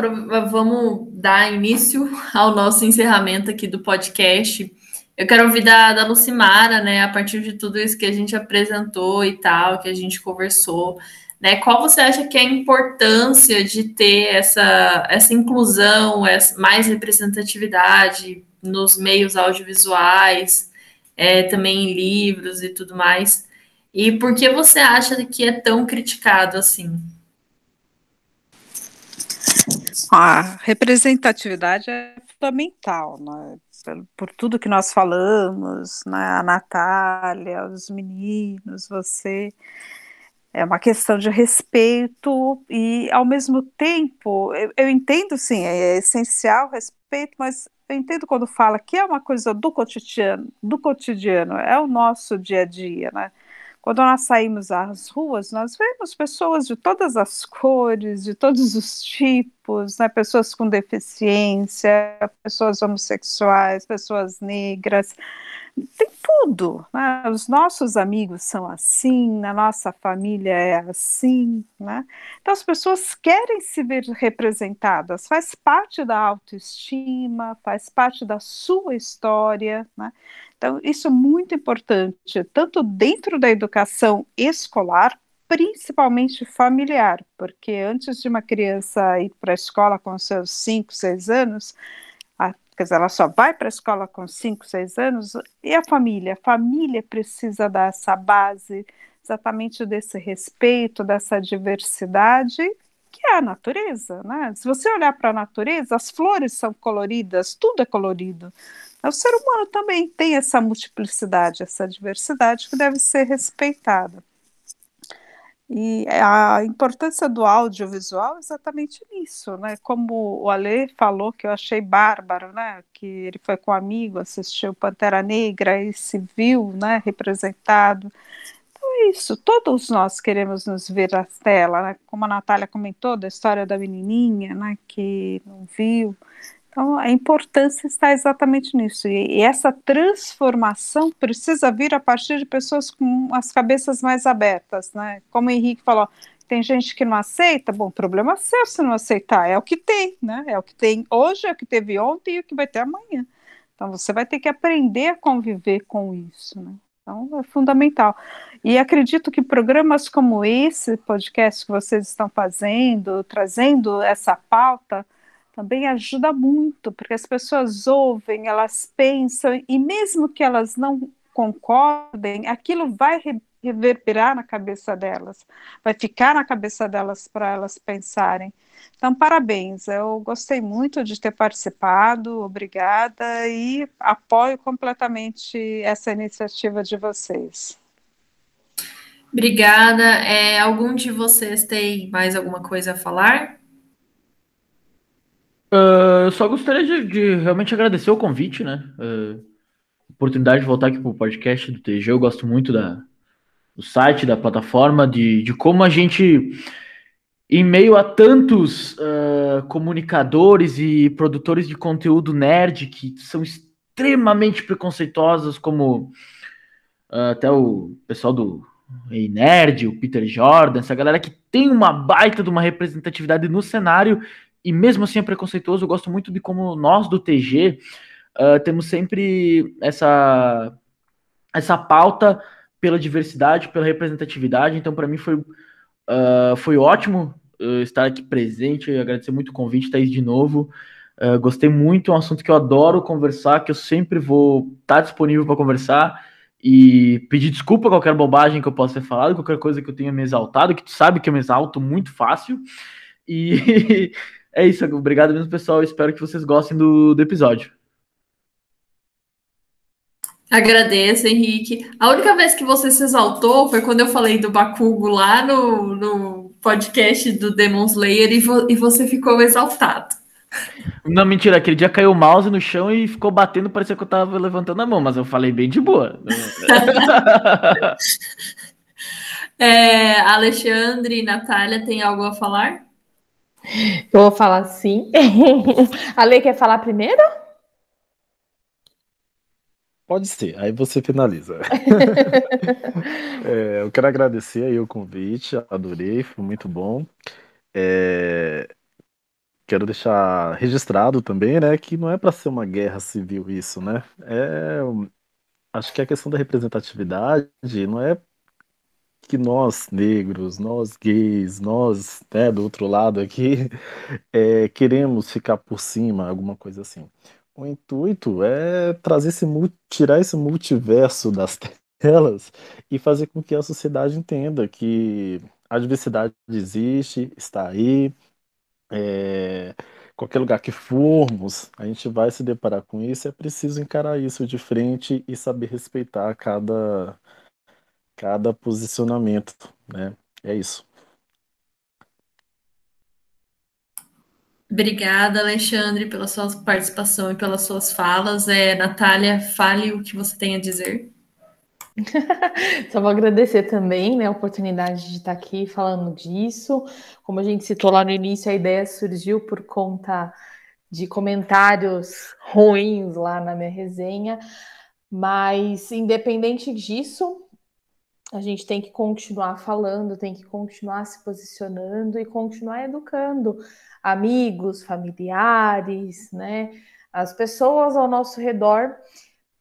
vamos dar início ao nosso encerramento aqui do podcast. Eu quero ouvir da, da Lucimara, né, a partir de tudo isso que a gente apresentou e tal, que a gente conversou, né, qual você acha que é a importância de ter essa, essa inclusão, essa, mais representatividade nos meios audiovisuais, é, também em livros e tudo mais? E por que você acha que é tão criticado assim? A representatividade é fundamental, né? por, tudo que nós falamos, né? a Natália, os meninos, você. É uma questão de respeito e, ao mesmo tempo, eu, eu entendo, sim, é essencial respeito, mas eu entendo quando fala que é uma coisa do cotidiano, do cotidiano, é o nosso dia a dia, né? Quando nós saímos às ruas, nós vemos pessoas de todas as cores, de todos os tipos, né? pessoas com deficiência, pessoas homossexuais, pessoas negras, tem tudo. Né? Os nossos amigos são assim, na nossa família é assim. Né? Então, as pessoas querem se ver representadas, faz parte da autoestima, faz parte da sua história. Né? Então, isso é muito importante, tanto dentro da educação escolar, principalmente familiar, porque antes de uma criança ir para a escola com seus 5, 6 anos, a, quer dizer, ela só vai para a escola com 5, 6 anos, e a família? A família precisa dar essa base, exatamente desse respeito, dessa diversidade, que é a natureza, né? Se você olhar para a natureza, as flores são coloridas, tudo é colorido. O ser humano também tem essa multiplicidade, essa diversidade que deve ser respeitada. E a importância do audiovisual é exatamente nisso, né? Como o Ale falou, que eu achei bárbaro, né? Que ele foi com um amigo, assistiu Pantera Negra e se viu, né? Representado. Então é isso, todos nós queremos nos ver na tela, né? Como a Natália comentou, da história da menininha, né? Que não viu. Então, a importância está exatamente nisso. E, e essa transformação precisa vir a partir de pessoas com as cabeças mais abertas, né? Como o Henrique falou, tem gente que não aceita, bom, problema seu se não aceitar, é o que tem, né? É o que tem hoje, é o que teve ontem e o que vai ter amanhã. Então, você vai ter que aprender a conviver com isso, né? Então, é fundamental. E acredito que programas como esse podcast que vocês estão fazendo, trazendo essa pauta, também ajuda muito, porque as pessoas ouvem, elas pensam, e mesmo que elas não concordem, aquilo vai reverberar na cabeça delas, vai ficar na cabeça delas para elas pensarem. Então, parabéns, eu gostei muito de ter participado, obrigada, e apoio completamente essa iniciativa de vocês. Obrigada. É, algum de vocês tem mais alguma coisa a falar? Uh, eu só gostaria de, de, realmente agradecer o convite, né? Uh, oportunidade de voltar aqui para o podcast do TG. Eu gosto muito da, do site, da plataforma, de, de como a gente, em meio a tantos uh, comunicadores e produtores de conteúdo nerd que são extremamente preconceituosos, como até o pessoal do Ei Nerd, o Peter Jordan, essa galera que tem uma baita de uma representatividade no cenário e mesmo assim é preconceituoso. Eu gosto muito de como nós do TG uh, ah, temos sempre essa, essa pauta pela diversidade, pela representatividade. Então, para mim, foi, uh, foi ótimo uh, estar aqui presente. agradecer muito o convite, Thaís, de novo. gostei muito, é um assunto que eu adoro conversar, que eu sempre vou estar tá disponível para conversar e pedir desculpa qualquer bobagem que eu possa ter falado, qualquer coisa que eu tenha me exaltado, que tu sabe que eu me exalto muito fácil. E <laughs> é isso, obrigado mesmo, pessoal. Espero que vocês gostem do, do episódio. Agradeço, Henrique. A única vez que você se exaltou foi quando eu falei do Bakugo lá no, no podcast do Demon Slayer e, vo, e você ficou exaltado. Não, mentira, aquele dia caiu o mouse no chão e ficou batendo, parecia que eu tava levantando a mão, mas eu falei bem de boa. <laughs> é, Alexandre e Natália, tem algo a falar? Eu vou falar sim. <laughs> a Lei quer falar primeiro? Pode ser, aí você finaliza. <laughs> é, eu quero agradecer aí o convite, adorei, foi muito bom. É, quero deixar registrado também, né, que não é para ser uma guerra civil isso, né? É, acho que a questão da representatividade não é que nós negros, nós gays, nós, né, do outro lado aqui, é, <laughs> queremos ficar por cima, alguma coisa assim. O intuito é trazer esse tirar esse multiverso das <laughs> telas e fazer com que a sociedade entenda que a diversidade existe, está aí, é, qualquer lugar que formos, a gente vai se deparar com isso, é preciso encarar isso de frente e saber respeitar cada, cada posicionamento, né? É isso. Obrigada, Alexandre, pela sua participação e pelas suas falas. É, Natália, fale o que você tem a dizer. <laughs> Só vou agradecer também né, a oportunidade de estar aqui falando disso. Como a gente citou lá no início, a ideia surgiu por conta de comentários ruins lá na minha resenha, mas independente disso, a gente tem que continuar falando, tem que continuar se posicionando e continuar educando amigos, familiares, né, as pessoas ao nosso redor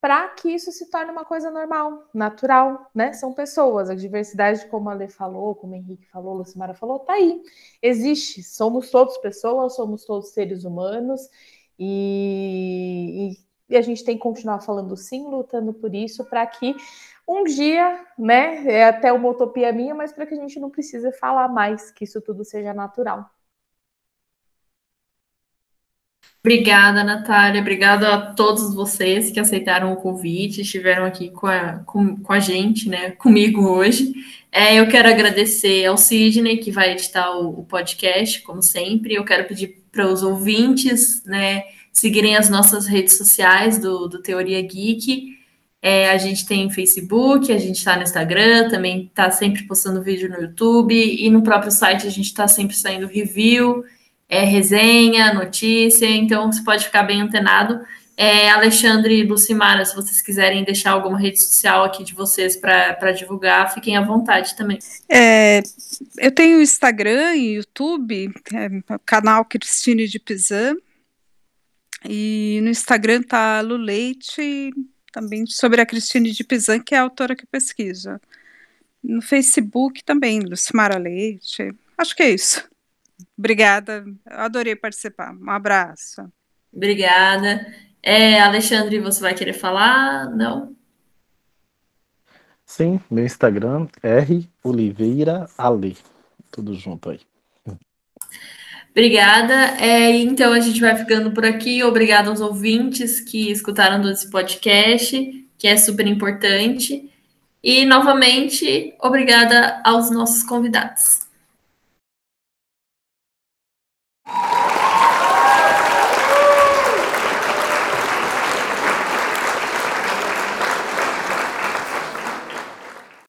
para que isso se torne uma coisa normal, natural, né? São pessoas, a diversidade, como a Lê falou, como o Henrique falou, a Lucimara falou, tá aí, existe, somos todos pessoas, somos todos seres humanos, e, e, e a gente tem que continuar falando sim, lutando por isso, para que um dia, né, é até uma utopia minha, mas para que a gente não precise falar mais, que isso tudo seja natural. Obrigada, Natália. Obrigada a todos vocês que aceitaram o convite, estiveram aqui com a, com, com a gente, né, comigo hoje. É, eu quero agradecer ao Sidney, que vai editar o, o podcast, como sempre. Eu quero pedir para os ouvintes, né, seguirem as nossas redes sociais do, do Teoria Geek. É, a gente tem Facebook, a gente está no Instagram, também está sempre postando vídeo no YouTube, e no próprio site a gente está sempre saindo review é, resenha, notícia, então você pode ficar bem antenado. É, Alexandre e Lucimara, se vocês quiserem deixar alguma rede social aqui de vocês para divulgar, fiquem à vontade também. É, eu tenho Instagram e YouTube, é, canal Cristine de Pizan, e no Instagram tá Lu Leite, também sobre a Cristine de Pizan, que é a autora que pesquisa. No Facebook também, Lucimara Leite. Acho que é isso. Obrigada, adorei participar. Um abraço. Obrigada. É, Alexandre, você vai querer falar? Não? Sim, meu Instagram, R Oliveira Ale. Tudo junto aí. Obrigada. É, então a gente vai ficando por aqui. Obrigada aos ouvintes que escutaram esse podcast, que é super importante. E novamente, obrigada aos nossos convidados.